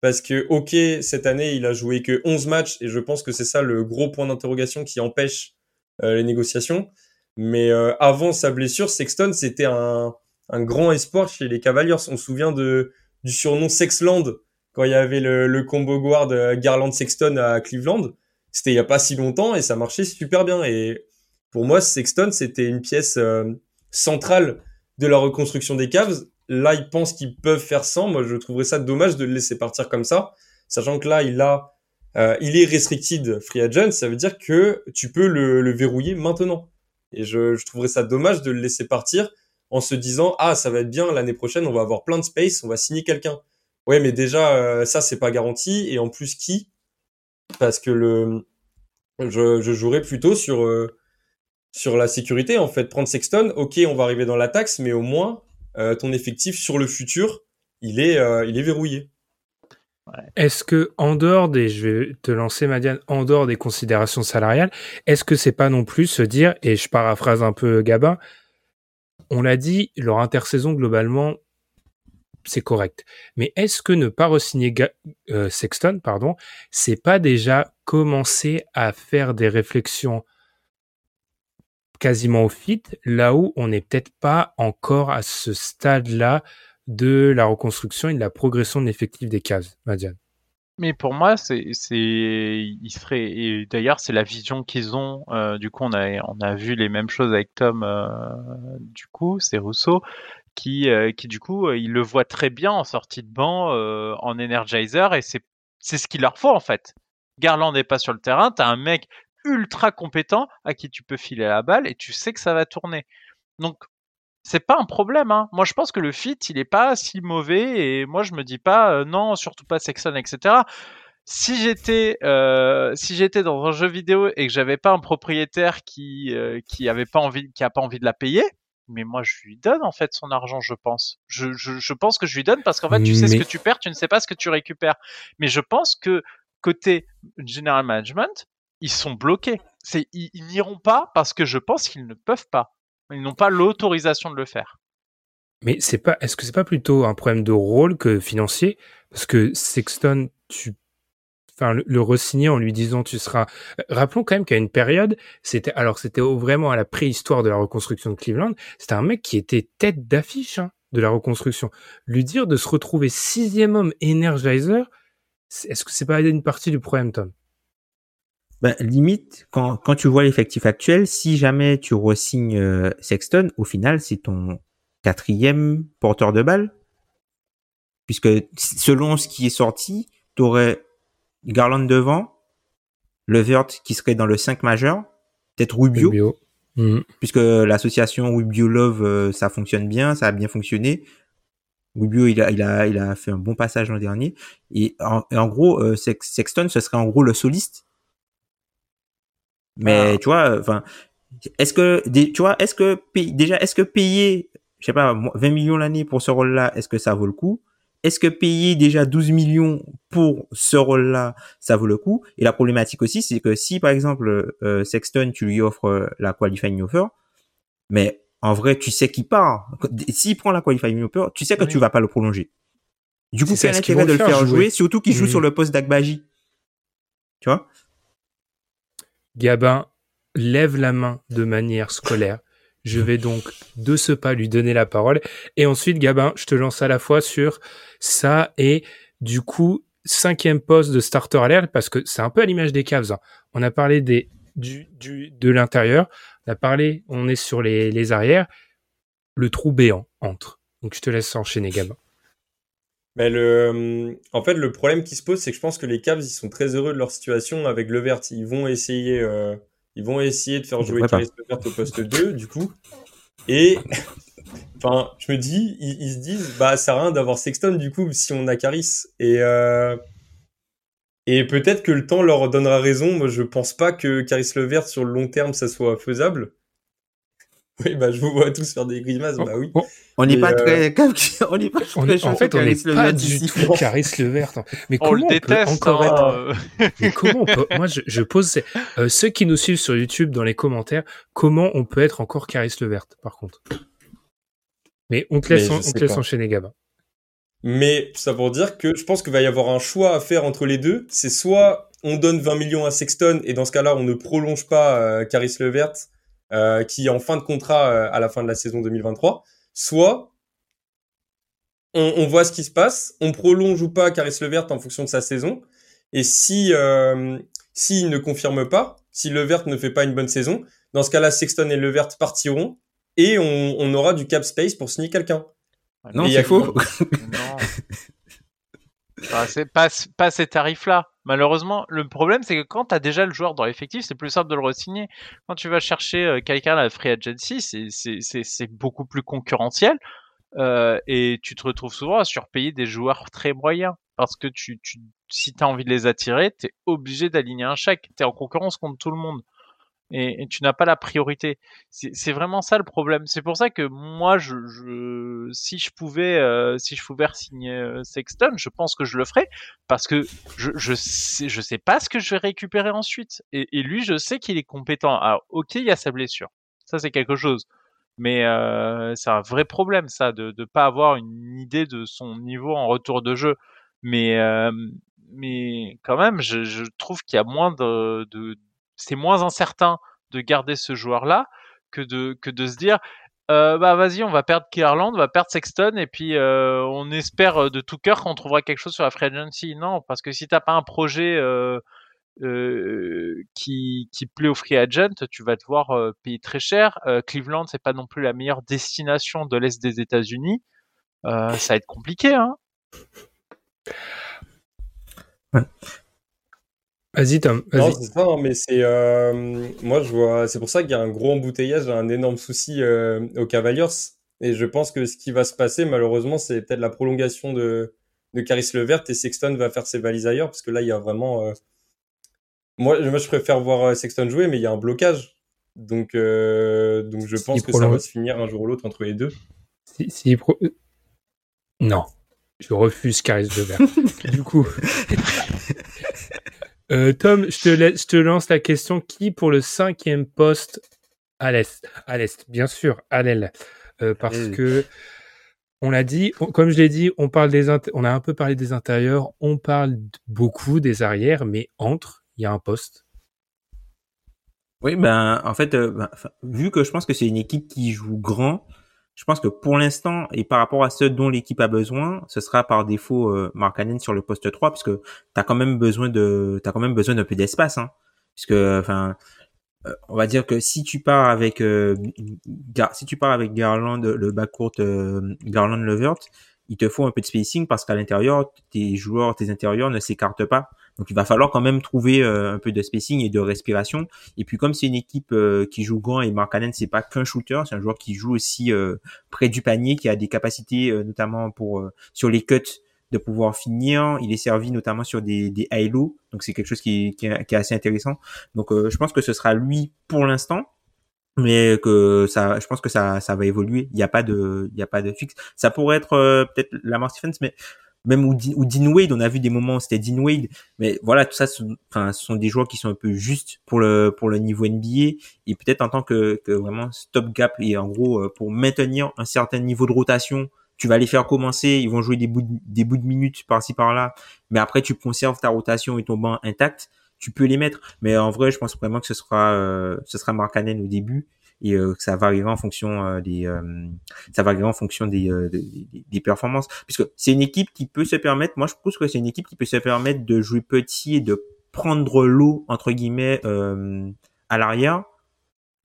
Parce que, ok, cette année, il a joué que 11 matchs, et je pense que c'est ça le gros point d'interrogation qui empêche euh, les négociations. Mais euh, avant sa blessure, Sexton, c'était un, grand espoir chez les Cavaliers. On se souvient de, du surnom Sexland quand il y avait le, combo guard euh, Garland Sexton à Cleveland. C'était il y a pas si longtemps et ça marchait super bien. Et pour moi, Sexton, c'était une pièce centrale de la reconstruction des Cavs. Là, ils pensent qu'ils peuvent faire sans. Moi, je trouverais ça dommage de le laisser partir comme ça, sachant que là, il a, euh, il est restricted free agent. Ça veut dire que tu peux le, verrouiller maintenant. Et je, je trouverais ça dommage de le laisser partir en se disant ah ça va être bien l'année prochaine on va avoir plein de space on va signer quelqu'un ouais mais déjà euh, ça c'est pas garanti et en plus qui? Parce que le je, je jouerais plutôt sur euh, sur la sécurité en fait. Prendre Sexton ok on va arriver dans la taxe mais au moins euh, ton effectif sur le futur il est il est verrouillé. Est-ce que en dehors des, je vais te lancer Madiane, en dehors des considérations salariales, est-ce que c'est pas non plus se dire, et je paraphrase un peu Gabin, on l'a dit, leur intersaison globalement, c'est correct. Mais est-ce que ne pas re-signer euh, Sexton, pardon, c'est pas déjà commencer à faire des réflexions quasiment au fit, là où on n'est peut-être pas encore à ce stade-là de la reconstruction et de la progression de l'effectif des cases, Madiane mais pour moi, c'est, serait, et d'ailleurs, c'est la vision qu'ils ont. Euh, du coup, on a, on a vu les mêmes choses avec Tom. Euh, du coup, c'est Rousseau qui, euh, qui du coup, il le voit très bien en sortie de banc, en Energizer, et c'est, c'est ce qu'il leur faut en fait. Garland n'est pas sur le terrain. T'as un mec ultra compétent à qui tu peux filer la balle et tu sais que ça va tourner. Donc c'est pas un problème. Hein. Moi, je pense que le fit, il est pas si mauvais. Et moi, je me dis pas euh, non, surtout pas Sexton, etc. Si j'étais, euh, si j'étais dans un jeu vidéo et que j'avais pas un propriétaire qui euh, qui avait pas envie, qui a pas envie de la payer, mais moi, je lui donne en fait son argent, je pense. Je, je, je pense que je lui donne parce qu'en fait, tu sais ce que tu perds, tu ne sais pas ce que tu récupères. Mais je pense que côté general management, ils sont bloqués. Ils n'iront pas parce que je pense qu'ils ne peuvent pas. Ils n'ont pas l'autorisation de le faire. Mais c'est pas, est-ce que c'est pas plutôt un problème de rôle que financier? Parce que Sexton, tu, enfin, le, le en lui disant tu seras. Rappelons quand même qu'à une période, c'était, alors c'était vraiment à la préhistoire de la reconstruction de Cleveland, c'était un mec qui était tête d'affiche hein, de la reconstruction. Lui dire de se retrouver sixième homme Energizer, est-ce que c'est pas une partie du problème, Tom? Ben, limite, quand, quand tu vois l'effectif actuel, si jamais tu re-signes euh, Sexton, au final, c'est ton quatrième porteur de balle. Puisque selon ce qui est sorti, tu aurais Garland devant, Levert qui serait dans le 5 majeur, peut-être Rubio. Mhm. Puisque l'association Rubio-Love, euh, ça fonctionne bien, ça a bien fonctionné. Rubio, il a, il a, il a fait un bon passage l'an dernier. Et en, en gros, euh, Sexton, ce serait en gros le soliste mais ah. tu vois, enfin, est-ce que, tu vois, est-ce que déjà, est-ce que payer, je sais pas, 20 millions l'année pour ce rôle-là, est-ce que ça vaut le coup? Est-ce que payer déjà 12 millions pour ce rôle-là, ça vaut le coup? Et la problématique aussi, c'est que si par exemple euh, Sexton, tu lui offres euh, la qualifying offer, mais en vrai, tu sais qu'il part. S'il prend la qualifying offer, tu sais que tu vas pas le prolonger. Du coup, c'est l'intérêt de le faire jouer, surtout qu'il joue mmh. sur le poste d'Agbaji. Tu vois? Gabin lève la main de manière scolaire. Je vais donc de ce pas lui donner la parole. Et ensuite, Gabin, je te lance à la fois sur ça et du coup, cinquième poste de starter alert parce que c'est un peu à l'image des Cavs. Hein. On a parlé de l'intérieur. On a parlé, on est sur les, les arrières. Le trou béant entre. Donc je te laisse enchaîner, Gabin. Mais le, en fait, le problème qui se pose, c'est que je pense que les Cavs, ils sont très heureux de leur situation avec Levert. Ils vont essayer, euh, ils vont essayer de faire jouer Caris Levert au poste 2, du coup. Et, enfin, je me dis, ils, se disent, bah, ça sert à rien d'avoir Sexton, du coup, si on a Caris. Et, euh, et peut-être que le temps leur donnera raison. Moi, je pense pas que Caris Levert, sur le long terme, ça soit faisable. Oui, bah, je vous vois tous faire des grimaces, bah oui. On n'est pas euh, très, on n'est pas très En fait, on n'est pas du tout Caris Levert. Mais on comment le déteste, on peut encore hein. être, mais comment on peut, moi, je, je pose, euh, ceux qui nous suivent sur YouTube dans les commentaires, comment on peut être encore Caris Levert, par contre? Mais on te laisse, on te laisse enchaîner, Gabin. Mais ça pour dire que je pense qu'il va y avoir un choix à faire entre les deux. C'est soit on donne 20 millions à Sexton et dans ce cas-là, on ne prolonge pas euh, Caris Levert euh, qui est en fin de contrat euh, à la fin de la saison 2023, soit on, voit ce qui se passe, on prolonge ou pas Caris Levert en fonction de sa saison, et si euh, s'il ne confirme pas, si Levert ne fait pas une bonne saison, dans ce cas-là, Sexton et Levert partiront et on, aura du cap space pour signer quelqu'un. Non, c'est faux. non. C'est pas, pas ces tarifs-là. Malheureusement, le problème, c'est que quand tu as déjà le joueur dans l'effectif, c'est plus simple de le re-signer. Quand tu vas chercher euh, quelqu'un à la free agency, c'est beaucoup plus concurrentiel. Euh, et tu te retrouves souvent à surpayer des joueurs très moyens. Parce que tu, tu si tu as envie de les attirer, tu es obligé d'aligner un chèque. Tu es en concurrence contre tout le monde et, tu n'as pas la priorité. C'est vraiment ça le problème. C'est pour ça que moi, je, je si je pouvais, euh, si je pouvais signer euh, Sexton, je pense que je le ferais parce que je je sais, je sais pas ce que je vais récupérer ensuite. Et, et lui, je sais qu'il est compétent. Alors, ok, il y a sa blessure, ça c'est quelque chose. Mais euh, c'est un vrai problème, ça, de ne pas avoir une idée de son niveau en retour de jeu. Mais, euh, mais quand même, je, je trouve qu'il y a moins de, de, c'est moins incertain de garder ce joueur-là que de, que de se dire euh, bah vas-y, on va perdre Kierland, on va perdre Sexton et puis euh, on espère de tout cœur qu'on trouvera quelque chose sur la free agency. Non, parce que si t'as pas un projet euh, qui, qui plaît au free agent, tu vas devoir payer très cher. Cleveland, c'est pas non plus la meilleure destination de l'est des États-Unis. ça va être compliqué, hein. Vas-y, Tom. Non, Vas-y. c'est ça, hein, mais c'est euh, moi je vois, c'est pour ça qu'il y a un gros embouteillage, un énorme souci euh, aux Cavaliers. Et je pense que ce qui va se passer, malheureusement, c'est peut-être la prolongation de de Caris Levert et Sexton va faire ses valises ailleurs parce que là il y a vraiment. euh, Moi, moi je préfère voir euh, Sexton jouer, mais il y a un blocage. Donc euh, donc je pense que ça va se finir un jour ou l'autre entre les deux. Si, si pro- Non, je refuse Caris Levert. du coup, Euh, Tom, je te, laisse- je te lance la question qui pour le cinquième poste à l'est À l'est, bien sûr, à l'aile, Euh, parce Aile. que on l'a dit, on- comme je l'ai dit, on parle des, int- on a un peu parlé des intérieurs, on parle beaucoup des arrières, mais entre, il y a un poste. Oui, ben en fait, euh, ben, vu que je pense que c'est une équipe qui joue grand, je pense que pour l'instant et par rapport à ce dont l'équipe a besoin, ce sera par défaut euh, sur le poste 3 puisque tu as quand même besoin de t'as quand même besoin d'un peu d'espace hein. Puisque enfin euh, on va dire que si tu pars avec euh, si tu pars avec Garland le backcourt euh, Garland Levert, il te faut un peu de spacing parce qu'à l'intérieur tes joueurs tes intérieurs ne s'écartent pas. Donc il va falloir quand même trouver euh, un peu de spacing et de respiration et puis comme c'est une équipe euh, qui joue grand et Markkanen c'est pas qu'un shooter, c'est un joueur qui joue aussi euh, près du panier, qui a des capacités notamment pour sur les cuts de pouvoir finir. Il est servi notamment sur des des high low, donc c'est quelque chose qui, est, assez intéressant. Donc je pense que ce sera lui pour l'instant. Mais que ça, je pense que ça, ça va évoluer. Il n'y a pas de, il y a pas de fixe. Ça pourrait être euh, peut-être Lamar Stephens, mais même ou, Dean- Wade, on a vu des moments c'était Dean Wade, mais voilà, tout ça, ce sont- enfin, sont des joueurs qui sont un peu justes pour le pour le niveau NBA et peut-être en tant que, que vraiment stop gap et en gros euh, pour maintenir un certain niveau de rotation, tu vas les faire commencer, ils vont jouer des bouts de, des bouts de minutes par-ci par-là, mais après tu conserves ta rotation et ton banc intact, tu peux les mettre. Mais en vrai, je pense vraiment que ce sera euh, ce sera Markkanen au début et euh, que ça variera en fonction euh, des euh, ça variera en fonction des, euh, des, des- des performances puisque c'est une équipe qui peut se permettre moi je pense que c'est une équipe qui peut se permettre de jouer petit et de prendre l'eau entre guillemets euh, à l'arrière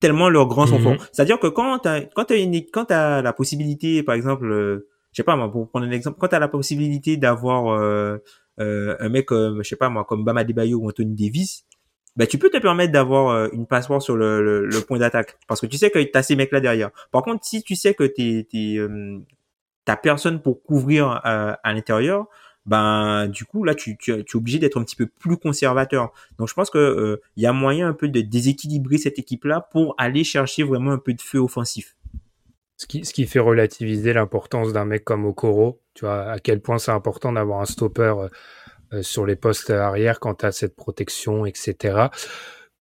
tellement leurs grands sont Mhm. forts c'est à dire que quand t'as quand t'as une quand t'as la possibilité par exemple euh, je sais pas moi pour prendre un exemple quand t'as la possibilité d'avoir un mec comme je sais pas moi comme Bama Debayo ou Anthony Davis bah, tu peux te permettre d'avoir euh, une passoire sur le, le, le point d'attaque parce que tu sais que t'as ces mecs là derrière. Par contre, si tu sais que t'es euh, t'as personne pour couvrir euh, à l'intérieur, ben du coup là tu tu, tu es obligé d'être un petit peu plus conservateur. Donc je pense que euh, il y a moyen un peu de déséquilibrer cette équipe là pour aller chercher vraiment un peu de feu offensif. Ce qui, ce qui fait relativiser l'importance d'un mec comme Okoro. Tu vois, à quel point c'est important d'avoir un stopper euh, euh, sur les postes arrière quand tu as cette protection, etc.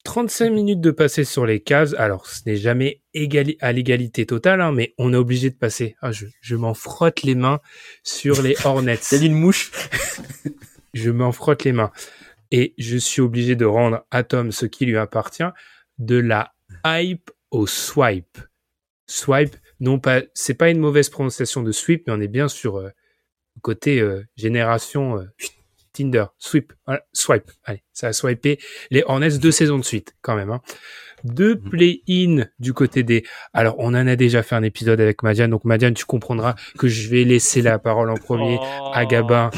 35 minutes de passer sur les cases. Alors, ce n'est jamais égali à l'égalité totale, hein, mais on est obligé de passer. Ah, je, je m'en frotte les mains sur les Hornets. C'est une mouche? je m'en frotte les mains. Et je suis obligé de rendre à Tom ce qui lui appartient, de la hype au swipe. Swipe, non pas, c'est pas une mauvaise prononciation de sweep, mais on est bien sur euh, côté euh, génération euh, Tinder, sweep, voilà, swipe. Allez, ça a swipé les Hornets deux saisons de suite, quand même. Hein. Deux play-in du côté des. Alors, on en a déjà fait un épisode avec Madiane, donc Madiane, tu comprendras que je vais laisser la parole en premier à Oh. Gabin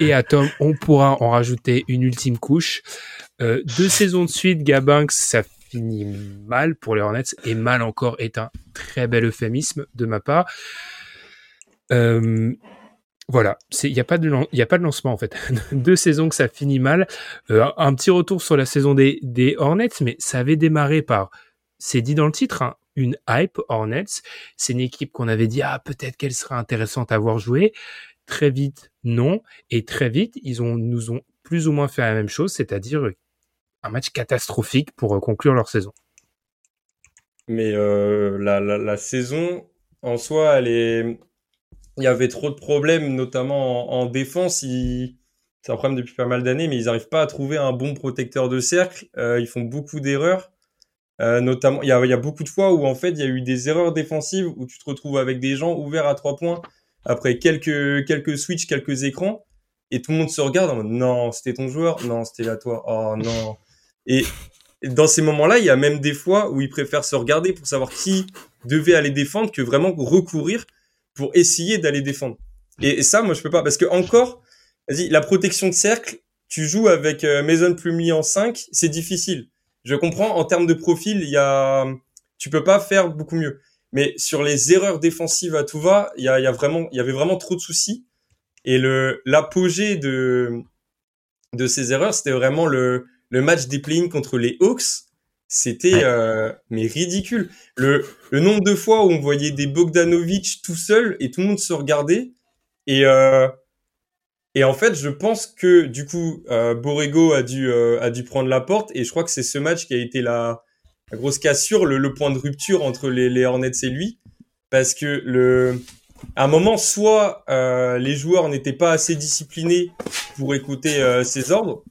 et à Tom. On pourra en rajouter une ultime couche. Euh, deux saisons de suite, Gabin, ça finit mal pour les Hornets et mal encore est un très bel euphémisme de ma part. Euh, voilà, il n'y a, pas de y a pas de lancement en fait. Deux saisons que ça finit mal. Euh, un petit retour sur la saison des, des Hornets, mais ça avait démarré par, c'est dit dans le titre, hein, une hype Hornets. C'est une équipe qu'on avait dit, ah, peut-être qu'elle sera intéressante à voir jouer. Très vite, non. Et très vite, ils ont, nous ont plus ou moins fait la même chose, c'est-à-dire un match catastrophique pour euh, conclure leur saison. Mais euh, la, la, la saison, en soi, elle est... il y avait trop de problèmes, notamment en, en défense. Ils... C'est un problème depuis pas mal d'années, mais ils n'arrivent pas à trouver un bon protecteur de cercle. Euh, ils font beaucoup d'erreurs. Euh, notamment, il y a, il y a beaucoup de fois où en fait il y a eu des erreurs défensives où tu te retrouves avec des gens ouverts à trois points après quelques quelques switches, quelques écrans, et tout le monde se regarde en mode non, c'était ton joueur, non, c'était là toi, oh non. Et dans ces moments-là, il y a même des fois où ils préfèrent se regarder pour savoir qui devait aller défendre que vraiment recourir pour essayer d'aller défendre. Et, ça, moi, je peux pas parce que encore, vas-y, la protection de cercle, tu joues avec euh, Mason Plumlee en 5, c'est difficile. Je comprends, en termes de profil, il y a, tu peux pas faire beaucoup mieux. Mais sur les erreurs défensives à tout va, il y, y a vraiment, il y avait vraiment trop de soucis. Et le l'apogée de de ces erreurs, c'était vraiment le le match des play contre les Hawks. C'était euh, mais ridicule. Le le nombre de fois où on voyait des Bogdanovic tout seul et tout le monde se regardait et euh, et en fait, je pense que du coup, euh, Borrego a dû a dû prendre la porte et je crois que c'est ce match qui a été la, la grosse cassure, le, le, point de rupture entre les, les Hornets et lui, parce que le à un moment, soit les joueurs n'étaient pas assez disciplinés pour écouter ses ordres,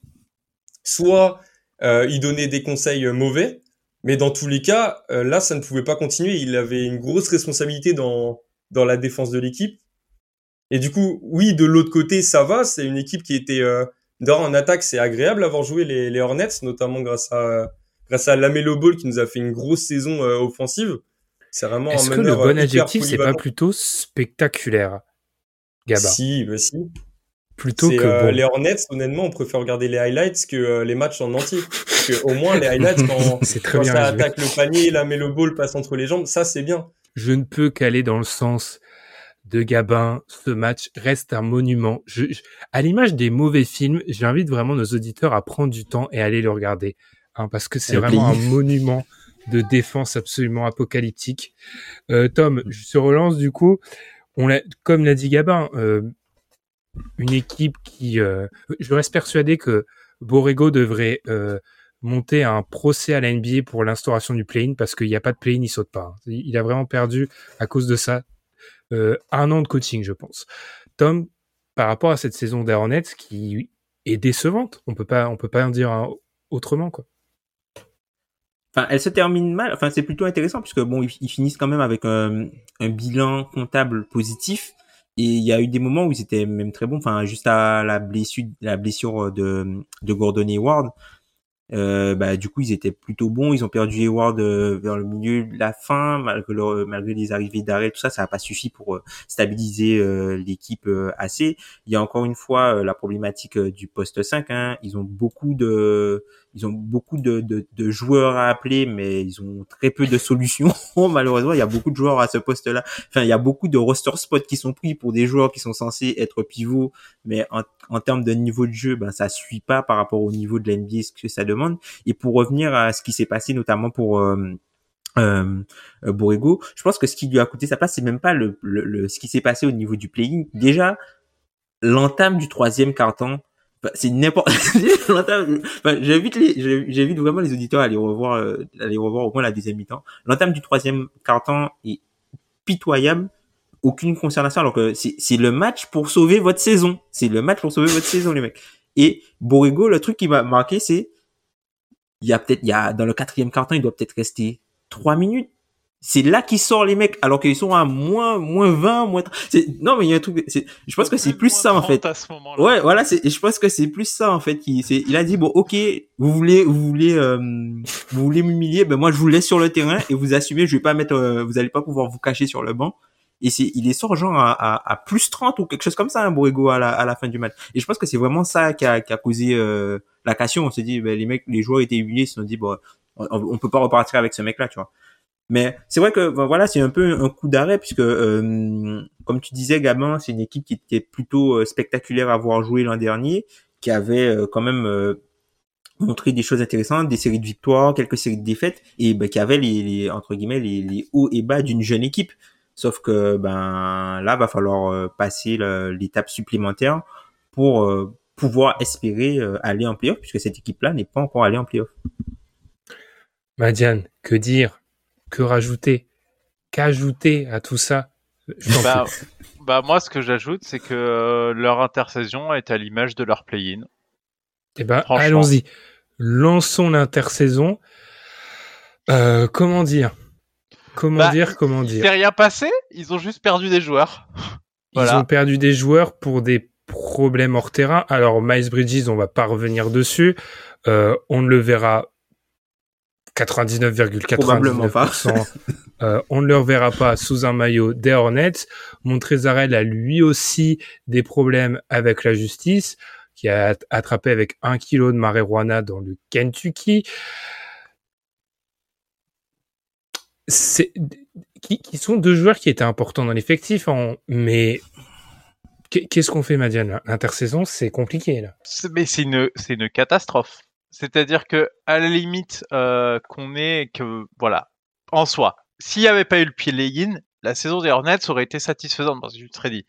soit euh, il donnait des conseils mauvais. Mais dans tous les cas, euh, là, ça ne pouvait pas continuer. Il avait une grosse responsabilité dans dans la défense de l'équipe. Et du coup, oui, de l'autre côté, ça va. C'est une équipe qui était euh, en attaque, c'est agréable d'avoir joué les, les, Hornets, notamment grâce à grâce à Lamelo Ball qui nous a fait une grosse saison euh, offensive. C'est vraiment Est-ce que le bon adjectif, c'est pas plutôt spectaculaire, Gaba Si, bah si. Plutôt que euh, bon. les Hornets, honnêtement, on préfère regarder les highlights que euh, les matchs en entier. Parce que au moins les highlights quand, très quand bien ça résumé. attaque le panier, Lamelo Ball passe entre les jambes, ça c'est bien. Je ne peux qu'aller dans le sens de Gabin. Ce match reste un monument. Je, je- à l'image des mauvais films, j'invite vraiment nos auditeurs à prendre du temps et aller le regarder, hein, parce que c'est Le vraiment un monument de défense absolument apocalyptique. Euh, Tom, je te relance du coup. On l'a, comme l'a dit Gabin, euh, une équipe qui, euh, je reste persuadé que Borrego devrait euh, monter un procès à la NBA pour l'instauration du play-in parce qu'il n'y a pas de play-in, il saute pas. hein. Il a vraiment perdu à cause de ça euh, un an de coaching, je pense. Tom, par rapport à cette saison Hornets qui est décevante, on peut pas, on peut pas en dire autrement quoi. Enfin, elle se termine mal. Enfin, c'est plutôt intéressant puisque bon, ils, ils finissent quand même avec un, un bilan comptable positif. Et il y a eu des moments où ils étaient même très bons. Enfin, juste à la blessure, blessure de, de Gordon Hayward. Euh, bah, du coup, ils étaient plutôt bons. Ils ont perdu Hayward euh, vers le milieu de la fin, malgré, leur- malgré les arrivées d'arrêt, tout ça, ça n'a pas suffi pour euh, stabiliser euh, l'équipe euh, assez. Il y a encore une fois la problématique du poste 5. Hein. Ils ont beaucoup de, ils ont beaucoup de, de, de joueurs à appeler, mais ils ont très peu de solutions. Malheureusement, il y a beaucoup de joueurs à ce poste-là. Enfin, il y a beaucoup de roster spots qui sont pris pour des joueurs qui sont censés être pivots, mais en, en termes de niveau de jeu, ben ça suit pas par rapport au niveau de l'NBA ce que ça demande. Et pour revenir à ce qui s'est passé notamment pour euh, euh, euh, Borrego, je pense que ce qui lui a coûté sa place, c'est même pas le, ce qui s'est passé au niveau du playing. Déjà, l'entame du troisième carton, c'est n'importe. j'invite les, j'invite vraiment les auditeurs à aller revoir, euh, à aller revoir au moins la deuxième mi-temps. L'entame du troisième carton est pitoyable. Aucune concernation, alors que c'est le match pour sauver votre saison. C'est le match pour sauver votre saison, les mecs. Et Borrego, le truc qui m'a marqué, c'est il y a peut-être, il y a dans le quatrième carton, il doit peut-être rester trois minutes. C'est là qu'ils sortent les mecs, alors qu'ils sont à moins, moins 20, moins 30. C'est, non, mais il y a un truc, je pense que c'est plus ça, en fait. À ce moment-là. Ouais, voilà, c'est, je pense que c'est plus ça, en fait, qui, c'est, il a dit, bon, ok, vous voulez, vous voulez, euh, vous voulez m'humilier, ben, moi, je vous laisse sur le terrain et vous assumez, je vais pas mettre, euh, vous allez pas pouvoir vous cacher sur le banc. Et c'est, il est sort genre à, à, à plus 30 ou quelque chose comme ça, un Borrego à la, à la fin du match. Et je pense que c'est vraiment ça qui a, qui a causé, euh, la cassure. On s'est dit, ben, les mecs, les joueurs étaient humiliés, ils se sont dit, bon, on, on peut pas repartir avec ce mec-là, tu vois. Mais c'est vrai que ben, voilà, c'est un peu un coup d'arrêt puisque, euh, comme tu disais, Gabin, c'est une équipe qui était plutôt euh, spectaculaire à voir jouer l'an dernier, qui avait euh, quand même montré des choses intéressantes, des séries de victoires, quelques séries de défaites, et ben, qui avait les, entre guillemets les, hauts et bas d'une jeune équipe. Sauf que ben là, va falloir passer l'étape supplémentaire pour pouvoir espérer euh, aller en playoff, puisque cette équipe-là n'est pas encore allée en playoff. Madiane, que dire, que rajouter, qu'ajouter à tout ça? Bah, bah, moi, ce que j'ajoute, c'est que euh, leur intersaison est à l'image de leur play-in. Eh ben, allons-y. Lançons l'intersaison. Euh, comment dire? Comment Bah, dire Comment Il s'est dire rien passé, ils ont juste perdu des joueurs. Ils voilà. ont perdu des joueurs pour des problèmes hors terrain. Alors Miles Bridges, on va pas revenir dessus. Euh, on ne le verra Probablement pas. 99,99%. euh, on ne le reverra pas sous un maillot des Hornets. Montrezarel a lui aussi des problèmes avec la justice qui a attrapé avec un kilo de marijuana dans le Kentucky. C'est qui, qui, sont deux joueurs qui étaient importants dans l'effectif, en... mais qu'est-ce qu'on fait, Madiane? L'intersaison, c'est compliqué là. Mais c'est une, catastrophe. C'est-à-dire que à la limite euh, qu'on est que voilà, en soi, s'il n'y avait pas eu le play-in, la saison des Hornets aurait été satisfaisante parce que je te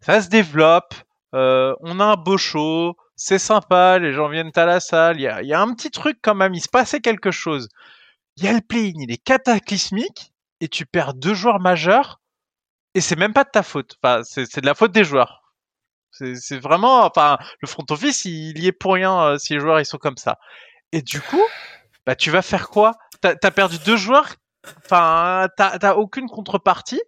ça se développe, euh, on a un beau show, c'est sympa, les gens viennent à la salle, il y a, y a, un petit truc quand même, il se passait quelque chose. Il y a le play-in, il est cataclysmique et tu perds deux joueurs majeurs et c'est même pas de ta faute. Enfin, c'est de la faute des joueurs. C'est vraiment, enfin, le front office, il y est pour rien euh, si les joueurs ils sont comme ça. Et du coup, bah tu vas faire quoi? T'as as perdu deux joueurs, enfin, t'as aucune contrepartie.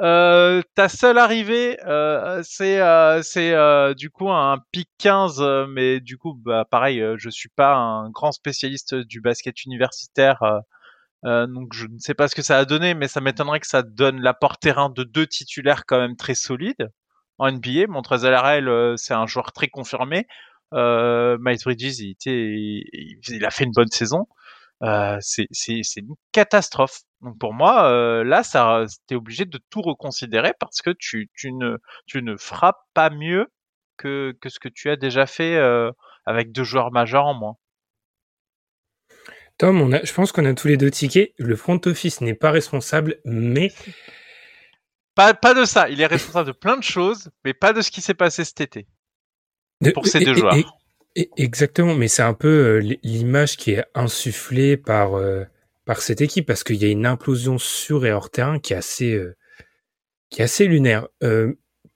Euh, ta seule arrivée, euh, c'est euh, c'est euh, du coup un pick 15, mais du coup, bah, pareil, je suis pas un grand spécialiste du basket universitaire, donc je ne sais pas ce que ça a donné, mais ça m'étonnerait que ça donne l'apport terrain de deux titulaires quand même très solides en NBA. Montrezl Harrell, c'est un joueur très confirmé. Euh, Miles Bridges, il, il, a fait une bonne saison. Euh, c'est une catastrophe. Donc pour moi, euh, là, ça, t'es obligé de tout reconsidérer parce que tu, tu, ne, tu ne feras pas mieux que, que ce que tu as déjà fait euh, avec deux joueurs majeurs en moins. Tom, on a, je pense qu'on a tous les deux tickets. Le front office n'est pas responsable, mais pas, pas de ça. Il est responsable de plein de choses, mais pas de ce qui s'est passé cet été pour ces deux joueurs. exactement, mais c'est un peu euh, l'image qui est insufflée par euh, par cette équipe parce qu'il y a une implosion sur et hors terrain qui est assez euh, qui est assez lunaire.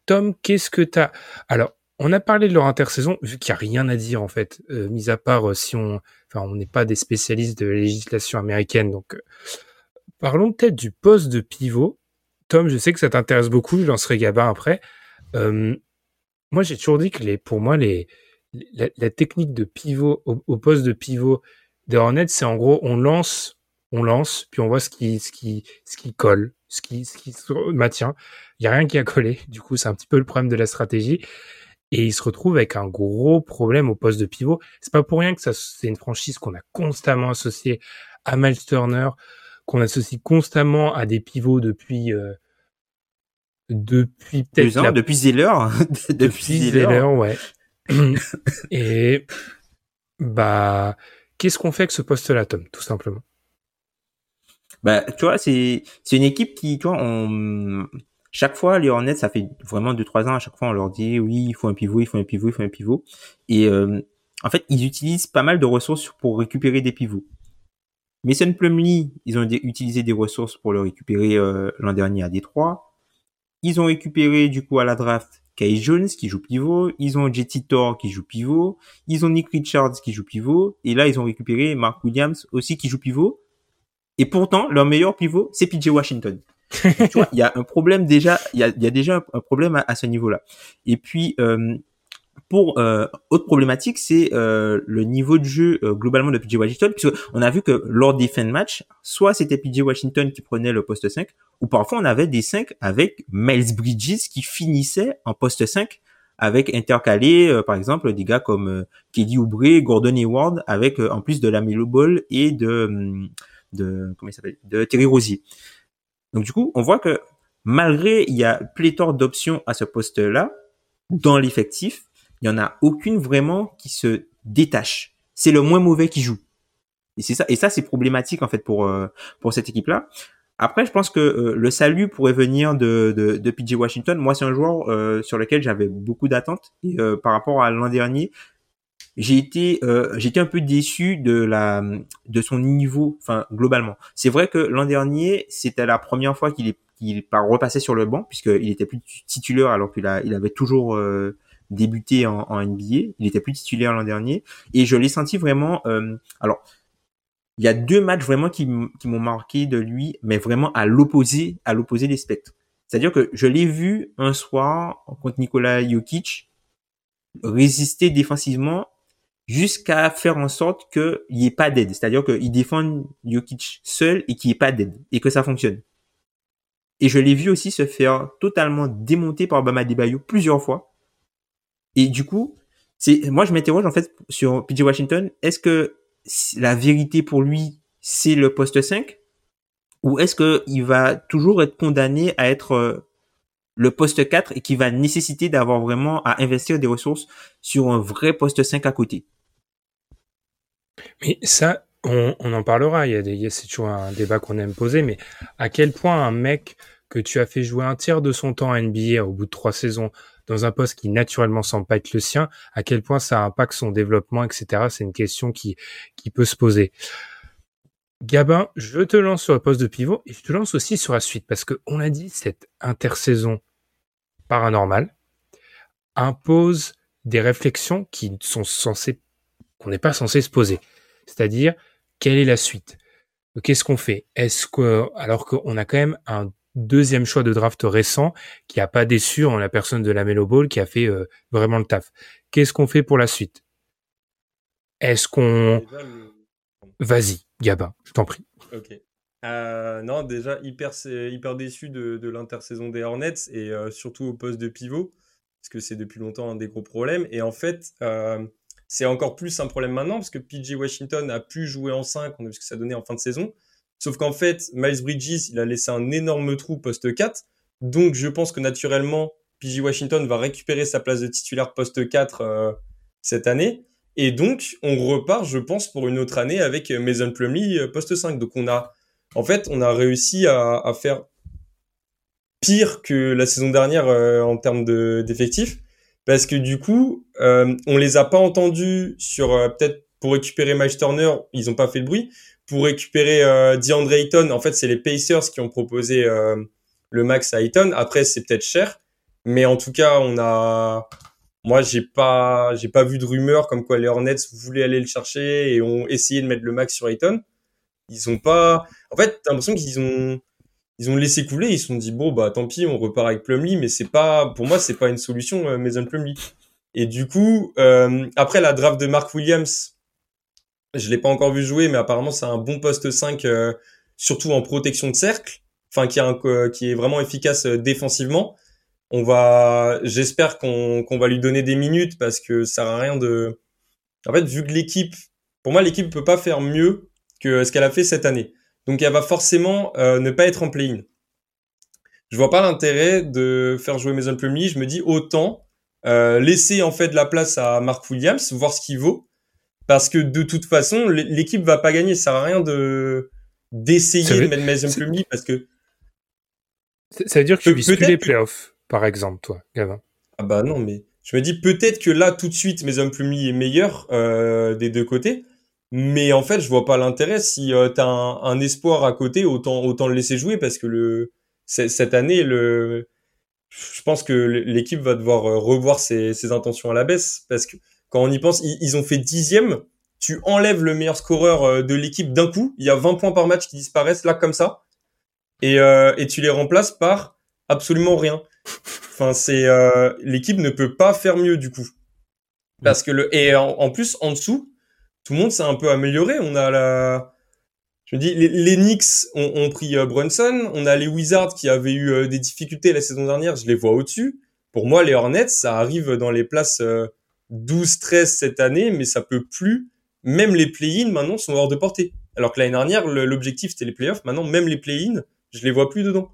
Tom, qu'est-ce que t'as? Alors, on a parlé de leur intersaison, vu qu'il n'y a rien à dire en fait, mis à part si on, enfin, on n'est pas des spécialistes de la législation américaine, donc parlons peut-être du poste de pivot. Tom, je sais que ça t'intéresse beaucoup, je lancerai Gabin après. Euh, moi, j'ai toujours dit que les, pour moi, les, la, technique de pivot au, poste de pivot des Hornets, c'est en gros, on lance, on lance, puis on voit ce qui, ce qui, ce qui colle, ce qui, ce qui se maintient. Il y a rien qui a collé. Du coup, c'est un petit peu le problème de la stratégie. Et il se retrouve avec un gros problème au poste de pivot. C'est pas pour rien que ça, c'est une franchise qu'on a constamment associée à Miles Turner, qu'on associe constamment à des pivots depuis, euh, depuis peut-être la... depuis Zeller. Depuis Zeller. Ouais. Et bah qu'est-ce qu'on fait avec ce poste là Tom tout simplement? Bah tu vois c'est c'est une équipe qui tu vois on chaque fois les Hornets ça fait vraiment deux trois ans à chaque fois on leur dit oui il faut un pivot il faut un pivot il faut un pivot. Et euh, en fait ils utilisent pas mal de ressources pour récupérer des pivots Mason Plumlee, ils ont utilisé des ressources pour le récupérer euh, l'an dernier à Détroit. Ils ont récupéré du coup à la draft Kai Jones qui joue pivot, ils ont Jetty Thor qui joue pivot, ils ont Nick Richards qui joue pivot, et là ils ont récupéré Mark Williams aussi qui joue pivot. Et pourtant, leur meilleur pivot, c'est PJ Washington. tu vois, il y a un problème déjà, il y a, déjà un, problème à, ce niveau-là. Et puis, euh, pour euh, autre problématique, c'est euh, le niveau de jeu euh, globalement de PJ Washington, puisque on a vu que lors des fins de match, soit c'était PJ Washington qui prenait le poste 5, ou parfois on avait des 5 avec Miles Bridges qui finissait en poste 5 avec intercalé euh, par exemple des gars comme euh, Kelly Oubre, Gordon Hayward avec en plus de la Melo Ball et de hum, de comment il s'appelle de Terry Rosier. Donc du coup, on voit que malgré il y a pléthore d'options à ce poste-là dans l'effectif, il y en a aucune vraiment qui se détache. C'est le moins mauvais qui joue. Et c'est ça, et ça c'est problématique en fait pour euh, pour cette équipe-là. Après, je pense que euh, le salut pourrait venir de, de, de PJ Washington. Moi, c'est un joueur euh, sur lequel j'avais beaucoup d'attentes. Et par rapport à l'an dernier, j'ai été j'étais un peu déçu de la de son niveau, enfin globalement. C'est vrai que l'an dernier, c'était la première fois qu'il est qu'il repassait sur le banc puisqu'il était plus titulaire alors qu'il a il avait toujours débuté en, en, NBA. Il était plus titulaire l'an dernier et je l'ai senti vraiment. Euh, alors, il y a deux matchs vraiment qui, m'ont marqué de lui, mais vraiment à l'opposé, à l'opposé des spectres. C'est-à-dire que je l'ai vu un soir contre Nikola Jokic résister défensivement jusqu'à faire en sorte qu'il n'y ait pas d'aide. C'est-à-dire qu'il défend Jokic seul et qu'il n'y ait pas d'aide et que ça fonctionne. Et je l'ai vu aussi se faire totalement démonter par Bama Debayo plusieurs fois et du coup, c'est moi je m'interroge en fait sur PJ Washington. Est-ce que la vérité pour lui c'est le poste 5 ou est-ce que il va toujours être condamné à être euh, le poste 4 et qui va nécessiter d'avoir vraiment à investir des ressources sur un vrai poste 5 à côté? Mais ça, on, en parlera. Il y a, c'est toujours un débat qu'on aime poser, mais à quel point un mec que tu as fait jouer un tiers de son temps à NBA au bout de trois saisons dans un poste qui naturellement semble pas être le sien, à quel point ça impacte son développement, etc. C'est une question qui, qui peut se poser. Gabin, je te lance sur le poste de pivot et je te lance aussi sur la suite parce que on a dit cette intersaison paranormale impose des réflexions qui sont censées qu'on n'est pas censé se poser. C'est-à-dire quelle est la suite? Qu'est-ce qu'on fait? Est-ce que alors qu'on a quand même un deuxième choix de draft récent qui a pas déçu en la personne de la Melo Ball qui a fait euh, vraiment le taf. Qu'est-ce qu'on fait pour la suite? Est-ce qu'on Vas-y, Gabin, je t'en prie. Ok. Euh, non, déjà hyper, hyper déçu de, de l'intersaison des Hornets et euh, surtout au poste de pivot, parce que c'est depuis longtemps un des gros problèmes. Et en fait, euh, c'est encore plus un problème maintenant, parce que PG Washington a pu jouer en 5, on a vu ce que ça donnait en fin de saison. Sauf qu'en fait, Miles Bridges, il a laissé un énorme trou poste 4. Donc je pense que naturellement, PG Washington va récupérer sa place de titulaire poste 4 cette année. Et donc, on repart, je pense, pour une autre année avec Mason Plumlee euh, poste 5. Donc, on a, en fait, on a réussi à, faire pire que la saison dernière euh, en termes d'effectifs. parce que du coup, euh, on les a pas entendus sur euh, peut-être pour récupérer Miles Turner, ils ont pas fait le bruit. Pour récupérer DeAndre Ayton, en fait, c'est les Pacers qui ont proposé le max à Ayton. Après, c'est peut-être cher, mais en tout cas, on a moi, j'ai pas, j'ai pas vu de rumeurs comme quoi les Hornets voulaient aller le chercher et ont essayé de mettre le max sur Ayton. Ils ont pas, en fait, t'as l'impression qu'ils ont, ils ont laissé couler. Ils se sont dit bon bah tant pis, on repart avec Plumlee, mais c'est pas, pour moi, c'est pas une solution euh, Mason Plumlee. Et du coup, euh, après la draft de Mark Williams, je l'ai pas encore vu jouer, mais apparemment c'est un bon poste 5, euh, surtout en protection de cercle, enfin qui, un, qui est vraiment efficace euh, défensivement on va, j'espère qu'on va lui donner des minutes parce que ça sert à rien de. En fait, vu que l'équipe, pour moi, l'équipe peut pas faire mieux que ce qu'elle a fait cette année. Donc, elle va forcément euh, ne pas être en play-in. Je vois pas l'intérêt de faire jouer Mason Plumlee. Je me dis autant euh, laisser en fait de la place à Mark Williams, voir ce qu'il vaut, parce que de toute façon, l'équipe va pas gagner. Ça sert à rien de d'essayer de mettre Mason Plumlee parce que ça veut dire que tu vises plus les playoffs par exemple, toi, Gavin Ah bah non, mais je me dis peut-être que là, tout de suite, Maison Plumlee est meilleur euh, des deux côtés. Mais en fait, je vois pas l'intérêt. Si euh, tu as un, espoir à côté, autant, autant le laisser jouer parce que le, cette année, le, je pense que l'équipe va devoir euh, revoir ses, ses, intentions à la baisse parce que quand on y pense, ils, ont fait dixième. Tu enlèves le meilleur scoreur euh, de l'équipe d'un coup. Il y a 20 points par match qui disparaissent là comme ça. Et, euh, tu les remplaces par absolument rien. Enfin, c'est euh, l'équipe ne peut pas faire mieux du coup. Parce que le et en, plus en dessous, tout le monde s'est un peu amélioré. On a la, je me dis, les, Knicks ont, pris Brunson. On a les Wizards qui avaient eu des difficultés la saison dernière. Je les vois au-dessus. Pour moi, les Hornets, ça arrive dans les places 12-13 cette année, mais ça peut plus. Même les play-in maintenant sont hors de portée. Alors que l'année dernière, l'objectif c'était les play-offs. Maintenant, même les play-in, je les vois plus dedans.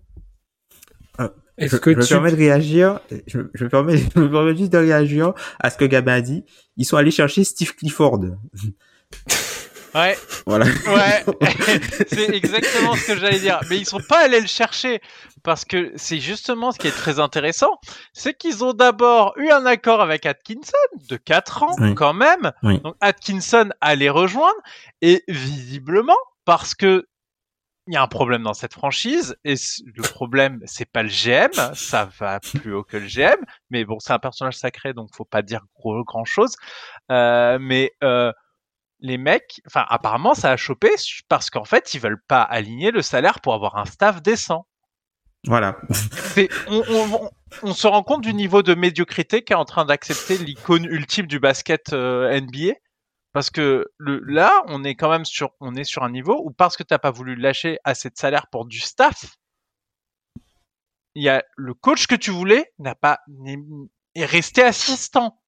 Est-ce que je, me permets de réagir, je, me permets, je me permets juste de réagir à ce que Gabin a dit. Ils sont allés chercher Steve Clifford. Ouais. Voilà. Ouais. c'est exactement ce que j'allais dire. Mais ils sont pas allés le chercher parce que c'est justement ce qui est très intéressant, c'est qu'ils ont d'abord eu un accord avec Atkinson de 4 ans quand même. Donc Atkinson allait rejoindre et visiblement parce que il y a un problème dans cette franchise et le problème c'est pas le GM, ça va plus haut que le GM, mais bon c'est un personnage sacré donc faut pas dire gros, grand chose. Euh, mais euh, les mecs, enfin apparemment ça a chopé parce qu'en fait ils veulent pas aligner le salaire pour avoir un staff décent. Voilà. on, on, on, se rend compte du niveau de médiocrité qu'est en train d'accepter l'icône ultime du basket euh, NBA parce que le, là, on est quand même sur, on est sur un niveau où parce que t'as pas voulu lâcher assez de salaire pour du staff, il y a le coach que tu voulais n'a pas est resté assistant.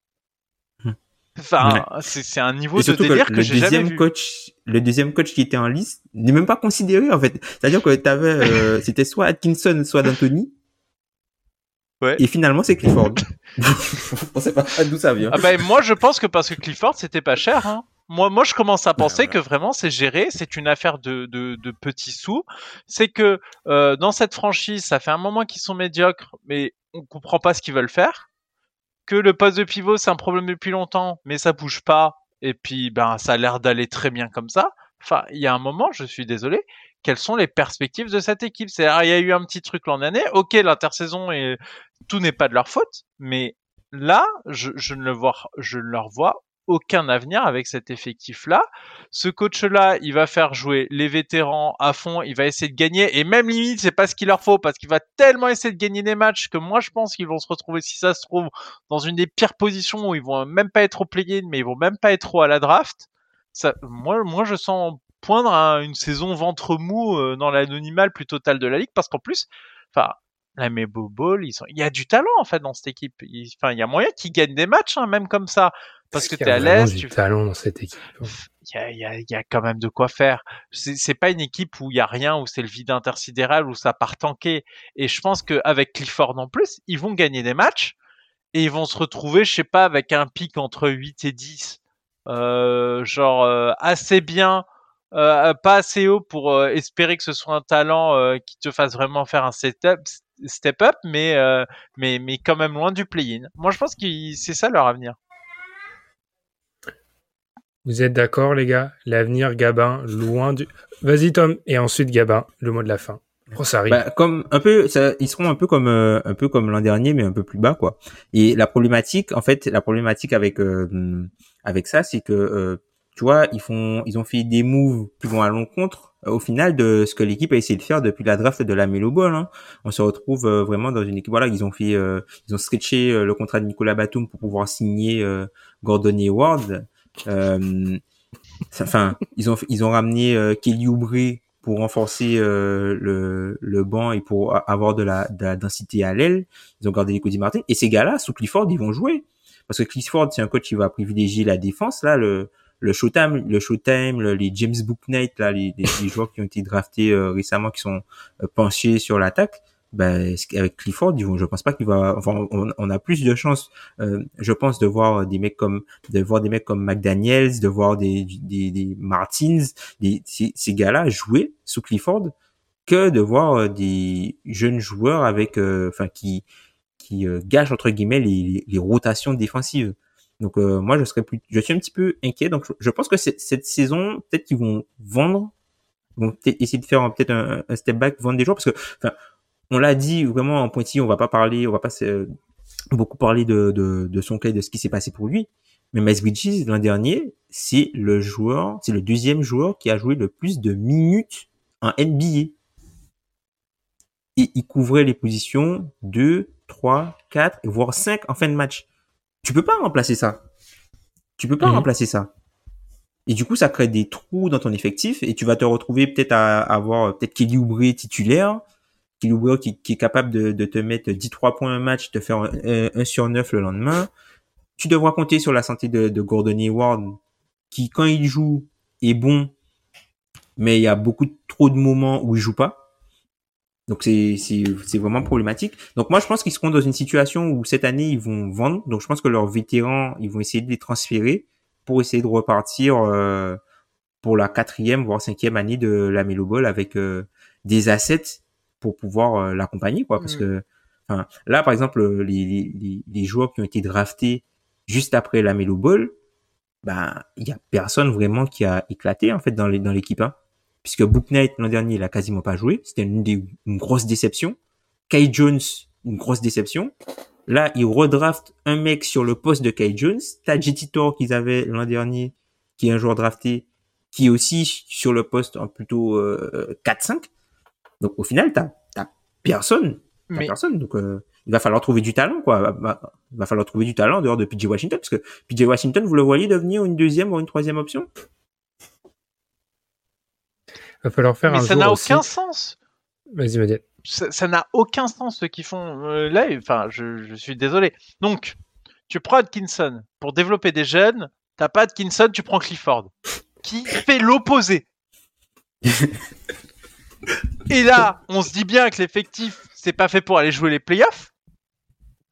Enfin, c'est c'est un niveau Et de délire que que, le j'ai jamais deuxième vu. coach, le deuxième coach qui était en liste n'est même pas considéré en fait. C'est-à-dire que t'avais, euh, c'était soit Atkinson, soit D'Antoni. Ouais. Et finalement, c'est Clifford. On sait pas d'où ça vient. Ah ben moi je pense que parce que Clifford c'était pas cher. Hein. Moi, moi je commence à penser voilà. que vraiment c'est géré, c'est une affaire de, de, de petits sous. C'est que euh, dans cette franchise, ça fait un moment qu'ils sont médiocres, mais on comprend pas ce qu'ils veulent faire. Que le poste de pivot c'est un problème depuis longtemps, mais ça bouge pas. Et puis ben ça a l'air d'aller très bien comme ça. Enfin, il y a un moment, je suis désolé, quelles sont les perspectives de cette équipe? C'est-à-dire, il y a eu un petit truc l'an dernier. Ok, l'intersaison et tout n'est pas de leur faute, mais là, je, je ne le vois, je ne leur vois aucun avenir avec cet effectif-là. Ce coach-là, il va faire jouer les vétérans à fond, il va essayer de gagner, et même limite, c'est pas ce qu'il leur faut, parce qu'il va tellement essayer de gagner des matchs que moi, je pense qu'ils vont se retrouver, si ça se trouve, dans une des pires positions où ils vont même pas être au play-in, mais ils vont même pas être trop à la draft. Ça, moi, moi, je sens poindre une saison ventre mou euh, dans l'anonymat plus total de la ligue, parce qu'en plus, enfin, la Mebo Ball, ils sont... il y a du talent en fait dans cette équipe. Il- Enfin, il y a moyen qu'ils gagnent des matchs, hein, même comme ça, parce que a à l'aise. du Tu... talent dans cette équipe. Il y a, il y, a, il y a quand même de quoi faire. C'est c'est pas une équipe où il y a rien, où c'est le vide intersidéral, où ça part tanker. Et je pense qu'avec Clifford en plus, ils vont gagner des matchs et ils vont se retrouver, je sais pas, avec un pic entre 8 et 10, euh, genre euh, assez bien, euh, pas assez haut pour euh, espérer que ce soit un talent euh, qui te fasse vraiment faire un setup, step up, mais euh, mais mais quand même loin du play-in. Moi, je pense que c'est ça leur avenir. Vous êtes d'accord, les gars? L'avenir, Gabin, loin du. Vas-y, Tom, et ensuite Gabin, le mot de la fin. Oh, ça arrive. Bah, comme un peu, ça, ils seront un peu comme euh, un peu comme l'an dernier, mais un peu plus bas, quoi. Et la problématique, en fait, la problématique avec euh, avec ça, c'est que euh, tu vois, ils font, ils ont fait des moves qui vont à l'encontre euh, au final de ce que l'équipe a essayé de faire depuis la draft de la Melo Ball. Hein. On se retrouve euh, vraiment dans une équipe. Voilà, ils ont fait, euh, ils ont sketché euh, le contrat de Nicolas Batum pour pouvoir signer euh, Gordon Hayward. Euh, enfin, ils ont ils ont ramené Kelly Oubre pour renforcer le, le banc et pour avoir de la, de la densité à l'aile. Ils ont gardé les Cody Martin. Et ces gars-là, sous Clifford, ils vont jouer. Parce que Clifford, c'est un coach qui va privilégier la défense. Là, le, le Showtime, le Showtime, le- les James Booknight, là, les, les, joueurs qui ont été draftés euh, récemment, qui sont euh, penchés sur l'attaque, ben, avec Clifford, je pense pas qu'il va, enfin, on, a plus de chances, euh, je pense, de voir des mecs comme, de voir des mecs comme McDaniels, de voir des, des, Martins, des, ces, ces gars-là jouer sous Clifford, que de voir des jeunes joueurs avec, enfin, qui, qui euh, gâchent entre guillemets les rotations défensives. Donc euh, moi je serais plus, je suis un petit peu inquiet. Donc je, pense que cette, saison peut-être qu'ils vont vendre, ils vont peut-être essayer de faire peut-être un, un step back, vendre des joueurs parce que enfin on l'a dit vraiment en pointillé, on va pas parler, on va pas se- beaucoup parler de, de, de son cas, et de ce qui s'est passé pour lui. Mais Miles Bridges l'an dernier, c'est le joueur, c'est le deuxième joueur qui a joué le plus de minutes en NBA. Et il couvrait les positions 2, 3, 4, voire 5 en fin de match. Tu peux pas remplacer ça. Tu peux pas Mhm. remplacer ça. Et du coup, ça crée des trous dans ton effectif et tu vas te retrouver peut-être à avoir peut-être Kelly Oubre titulaire, Kelly Oubre qui, qui est capable de, de te mettre 10-3 points un match, te faire 1 sur 9 le lendemain. Tu devras compter sur la santé de, de Gordon Hayward qui, quand il joue, est bon, mais il y a beaucoup trop de moments où il joue pas. Donc c'est c'est vraiment problématique. Donc moi je pense qu'ils seront dans une situation où cette année ils vont vendre. Donc je pense que leurs vétérans ils vont essayer de les transférer pour essayer de repartir euh, pour la quatrième voire cinquième année de la Melo Ball avec euh, des assets pour pouvoir euh, l'accompagner quoi. Parce Mm. que enfin là par exemple les, les les les joueurs qui ont été draftés juste après la Melo Ball, ben il y a personne vraiment qui a éclaté en fait dans les dans l'équipe hein puisque Book Knight l'an dernier il a quasiment pas joué, c'était une, des, une grosse déception. Kai Jones, une grosse déception. Là, ils redraftent un mec sur le poste de Kai Jones. T'as JT Thor qu'ils avaient l'an dernier, qui est un joueur drafté, qui est aussi sur le poste en plutôt euh, 4-5. Donc au final, t'as t'as personne, t'as Mais personne. Donc euh, il va falloir trouver du talent, quoi. Il va falloir trouver du talent en dehors de PJ Washington, parce que PJ Washington, vous le voyez devenir une deuxième ou une troisième option? Va falloir faire mais un ça n'a aussi- aucun sens. Vas-y, Madiane. ça n'a aucun sens ce qu'ils font euh, là. Enfin, je, je suis désolé. Donc, tu prends Atkinson pour développer des jeunes, t'as pas Atkinson, tu prends Clifford, qui fait l'opposé. Et là, on se dit bien que l'effectif, c'est pas fait pour aller jouer les playoffs.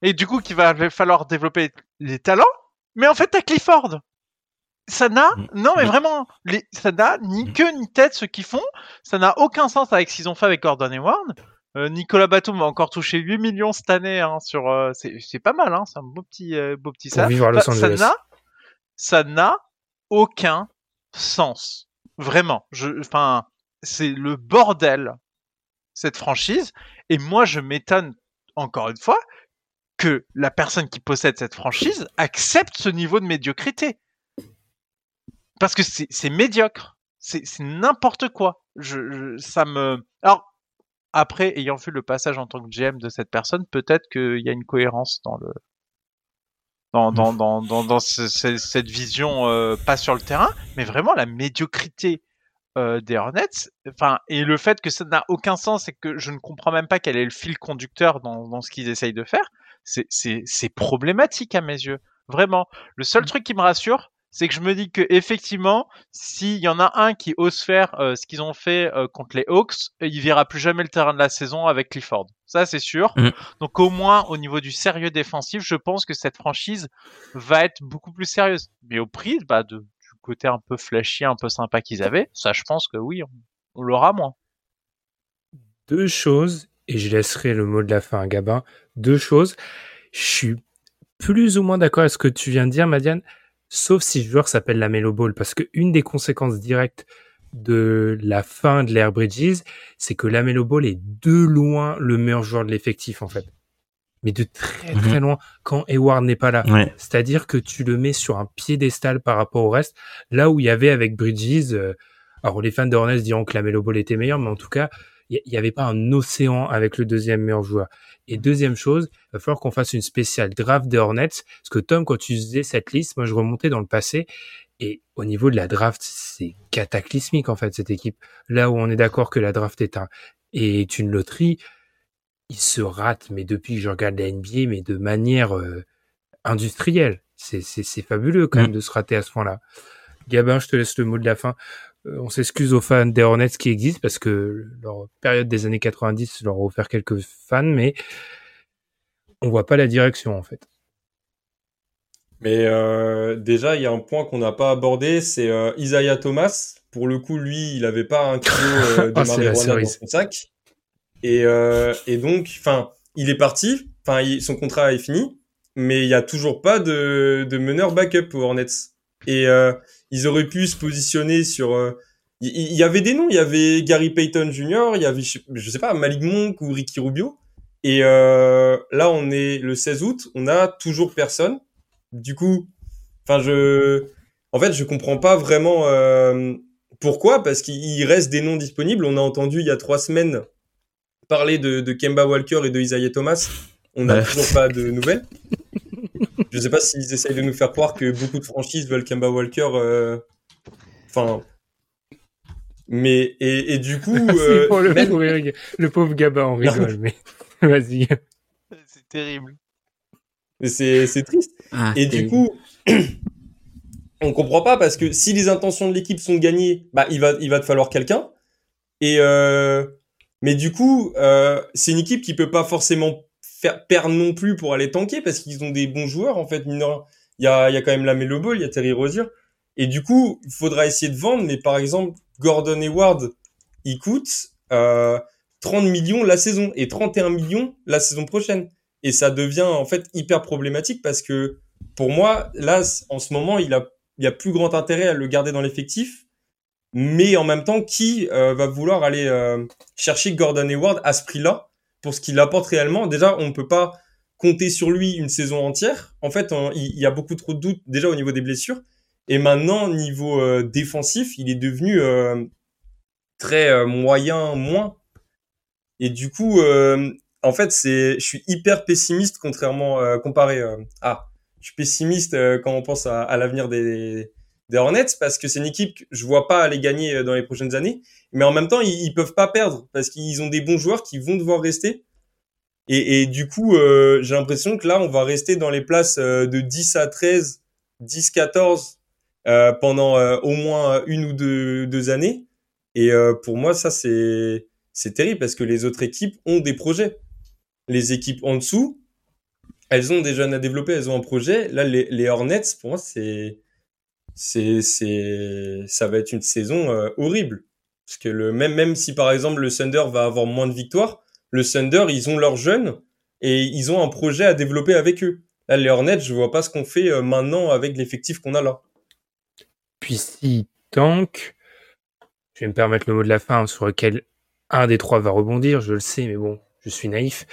Et du coup, qu'il va falloir développer les talents. Mais en fait, t'as Clifford. Ça n'a, Mm. non mais Mm. vraiment, les, ça n'a ni Mm. queue ni tête ce qu'ils font. Ça n'a aucun sens avec ce qu'ils ont fait avec Gordon Hayward. Euh, Nicolas Batum va encore toucher 8 millions cette année hein, sur, euh, c'est pas mal, hein, c'est un beau petit, euh, beau petit ça. vivre à Los Enfin, ça n'a, ça n'a aucun sens. Vraiment. Je, enfin, c'est le bordel, cette franchise. Et moi, je m'étonne, encore une fois, que la personne qui possède cette franchise accepte ce niveau de médiocrité. Parce que c'est médiocre. C'est n'importe quoi. Je, je- ça me. Alors, après, ayant vu le passage en tant que GM de cette personne, peut-être qu'il y a une cohérence dans le. Dans, dans, dans, dans, dans ce- ce- cette vision, euh, pas sur le terrain, mais vraiment la médiocrité euh, des Hornets. Enfin, et le fait que ça n'a aucun sens et que je ne comprends même pas quel est le fil conducteur dans, dans ce qu'ils essayent de faire, c'est, c'est, c'est problématique à mes yeux. Vraiment. Le seul truc qui me rassure, c'est que je me dis que effectivement, s'il y en a un qui ose faire euh, ce qu'ils ont fait euh, contre les Hawks, il verra plus jamais le terrain de la saison avec Clifford. Ça, c'est sûr. Mm. Donc au moins au niveau du sérieux défensif, je pense que cette franchise va être beaucoup plus sérieuse. Mais au prix bah, de, du côté un peu flashy, un peu sympa qu'ils avaient, ça, je pense que oui, on, on l'aura moins. Deux choses, et je laisserai le mot de la fin à Gabin. Deux choses. Je suis plus ou moins d'accord avec ce que tu viens de dire, Madiane, sauf si le joueur s'appelle la Melo Ball, parce que une des conséquences directes de la fin de l'Air Bridges, c'est que la Melo Ball est de loin le meilleur joueur de l'effectif, en fait. Mais de très très loin, quand Hayward n'est pas là. Ouais. C'est-à-dire que tu le mets sur un piédestal par rapport au reste, là où il y avait avec Bridges, euh, alors les fans de Hornets diront que la Melo Ball était meilleure, mais en tout cas, il n'y avait pas un océan avec le deuxième meilleur joueur. Et deuxième chose, il va falloir qu'on fasse une spéciale draft des Hornets, parce que Tom, quand tu faisais cette liste, moi je remontais dans le passé, et au niveau de la draft, c'est cataclysmique en fait cette équipe. Là où on est d'accord que la draft est un est une loterie, il se rate, mais depuis que je regarde la NBA, mais de manière euh, industrielle. C'est fabuleux quand Mm. même de se rater à ce point-là. Gabin, je te laisse le mot de la fin. Euh, on s'excuse aux fans des Hornets qui existent parce que leur période des années 90 leur a offert quelques fans, mais on voit pas la direction en fait. Mais euh, déjà, il y a un point qu'on n'a pas abordé, c'est euh, Isaiah Thomas. Pour le coup, lui, il avait pas un kilo euh, de Ah, marijuana dans son sac. Et, et donc, enfin, il est parti. Enfin, son contrat est fini, mais il y a toujours pas de, de meneur backup aux Hornets. Et ils auraient pu se positionner sur. euh, Il il y, avait des noms. Il y avait Gary Payton Jr. Il y avait, je, je sais pas, Malik Monk ou Ricky Rubio. Et euh, là, on est le 16 août. On a toujours personne. Du coup, enfin, je, en fait, je comprends pas vraiment euh, pourquoi, parce qu'il reste des noms disponibles. On a entendu il y a trois semaines parler de, de Kemba Walker et de Isaiah Thomas. On n'a Ouais. toujours pas de nouvelles. Je sais pas s'ils essayent de nous faire croire que beaucoup de franchises veulent Kemba Walker. euh, Enfin. Mais, et, et du coup. euh, le, même- pauvre Gabin, on rigole, mais vas-y. C'est terrible. c'est c'est triste. Ah, Et du terrible. coup, on comprend pas parce que si les intentions de l'équipe sont de gagner, bah il va il va te falloir quelqu'un. Et euh, mais du coup, euh, c'est une équipe qui peut pas forcément faire perdre non plus pour aller tanker parce qu'ils ont des bons joueurs en fait. mine de rien. Il y a il y a quand même la Melo Ball, il y a Terry Rozier. Et du coup, il faudra essayer de vendre. Mais par exemple, Gordon Hayward, il coûte euh, 30 millions la saison et 31 millions la saison prochaine. Et ça devient en fait hyper problématique parce que pour moi, là, en ce moment, il a, il a plus grand intérêt à le garder dans l'effectif. Mais en même temps, qui euh, va vouloir aller euh, chercher Gordon Hayward à ce prix-là? Pour ce qu'il apporte réellement Déjà, on ne peut pas compter sur lui une saison entière. En fait, il, y a beaucoup trop de doutes déjà au niveau des blessures. Et maintenant, niveau euh, défensif, il est devenu euh, très euh, moyen, moins. Et du coup, en fait, c'est, je suis hyper pessimiste contrairement comparé. ah, je suis pessimiste quand on pense à, à l'avenir des, des Hornets parce que c'est une équipe que je vois pas aller gagner euh, dans les prochaines années. Mais en même temps, ils, ils peuvent pas perdre parce qu'ils ont des bons joueurs qui vont devoir rester. Et, du coup, euh, j'ai l'impression que là, on va rester dans les places euh, de 10 à 13, 10, 14 euh, pendant au moins une ou deux, années. Et pour moi, ça, c'est c'est terrible parce que les autres équipes ont des projets. Les équipes en dessous, elles ont des jeunes à développer, elles ont un projet. Là, les, les Hornets, pour moi, c'est c'est c'est ça va être une saison euh, horrible parce que le même même si par exemple le Thunder va avoir moins de victoires, le Thunder ils ont leurs jeunes et ils ont un projet à développer avec eux. Là les Hornets, je vois pas ce qu'on fait euh, maintenant avec l'effectif qu'on a là. Puis si tank, je vais me permettre le mot de la fin sur lequel un des trois va rebondir, je le sais, mais bon, je suis naïf.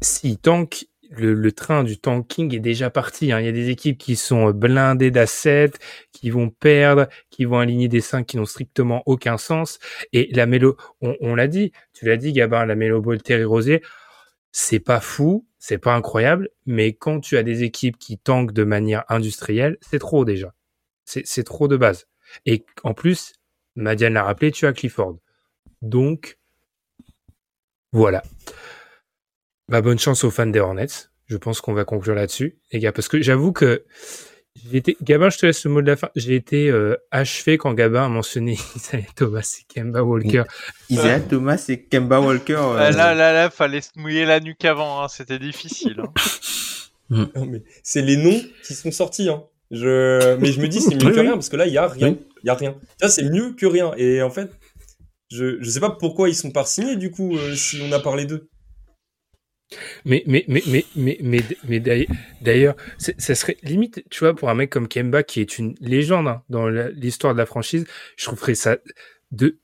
Si tank, le, le train du tanking est déjà parti. hein. Il y a des équipes qui sont blindées d'assets, qui vont perdre, qui vont aligner des 5 qui n'ont strictement aucun sens. Et la mélo, on, on l'a dit, tu l'as dit, Gabin, la mélo Bolter et Rosé, c'est pas fou, c'est pas incroyable, mais quand tu as des équipes qui tankent de manière industrielle, c'est trop déjà. C'est trop de base. Et en plus, Madiane l'a rappelé, tu as Clifford. Donc, voilà. Bah, bonne chance aux fans des Hornets. Je pense qu'on va conclure là-dessus, les gars, parce que j'avoue que j'ai été, Gabin, je te laisse le mot de la fin. J'ai été euh, achevé quand Gabin a mentionné Isaiah Thomas et Kemba Walker. Isaiah Thomas et Kemba Walker. euh, Ah, là, là, là, fallait se mouiller la nuque avant, hein, c'était difficile. hein. Non, mais c'est les noms qui sont sortis. Hein. Je... Mais je me dis, c'est mieux que rien, parce que là, il y a rien. Il y a rien. Ça, c'est mieux que rien. Et en fait, je, je sais pas pourquoi ils sont pas signés, du coup, euh, si on a parlé d'eux. Mais, mais, mais, mais, mais, mais, mais d'ailleurs- ça serait limite, tu vois, pour un mec comme Kemba, qui est une légende hein, dans l'histoire de la franchise, je trouverais ça de,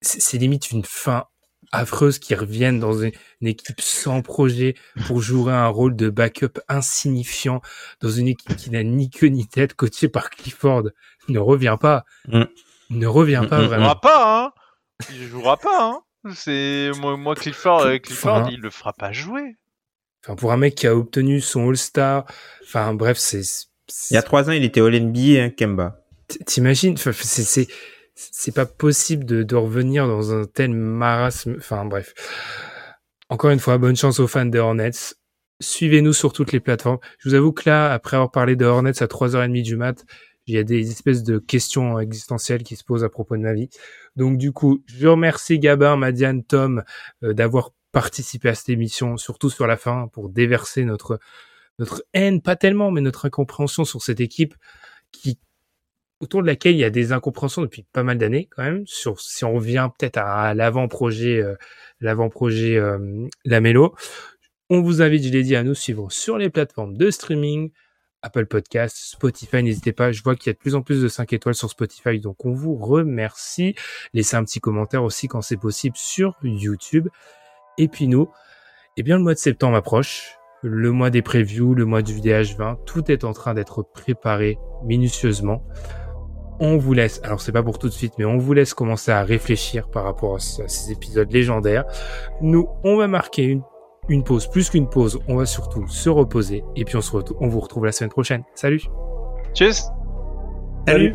c'est limite une fin affreuse qui revienne dans une, une équipe sans projet pour jouer un rôle de backup insignifiant dans une équipe qui n'a ni queue ni tête, coachée par Clifford. Ne reviens pas. Mm. Ne reviens Mm, pas mm, Il vraiment. jouera pas, hein. Il jouera pas, hein. C'est moi, moi Clifford, euh, Clifford, Enfin. il le fera pas jouer. Enfin, pour un mec qui a obtenu son All-Star, enfin, bref, c'est, Il y a trois ans, il était All-NBA, hein, Kemba. T'imagines, enfin, c'est c'est c'est pas possible de, de revenir dans un tel marasme. Enfin bref. Encore une fois, bonne chance aux fans des Hornets. Suivez-nous sur toutes les plateformes. Je vous avoue que là, après avoir parlé de Hornets à 3h30 du mat, il y a des espèces de questions existentielles qui se posent à propos de ma vie. Donc du coup, je remercie Gabin, Madiane, Tom euh, d'avoir participé à cette émission, surtout sur la fin, pour déverser notre notre haine, pas tellement, mais notre incompréhension sur cette équipe qui autour de laquelle il y a des incompréhensions depuis pas mal d'années quand même. Sur si on revient peut-être à, l'avant-projet, euh, l'avant-projet euh, Lamelo, on vous invite, je l'ai dit, à nous suivre sur les plateformes de streaming, Apple Podcast, Spotify. N'hésitez pas, je vois qu'il y a de plus en plus de 5 étoiles sur Spotify, donc on vous remercie. Laissez un petit commentaire aussi quand c'est possible sur YouTube. Et puis nous, eh bien le mois de septembre approche. Le mois des previews, le mois du VDH20, tout est en train d'être préparé minutieusement on vous laisse, alors c'est pas pour tout de suite, mais on vous laisse commencer à réfléchir par rapport à, ce- à ces épisodes légendaires. Nous, on va marquer une, une pause, plus qu'une pause, on va surtout se reposer, et puis on se retrouve, on vous retrouve la semaine prochaine. Salut Tchuss. Salut.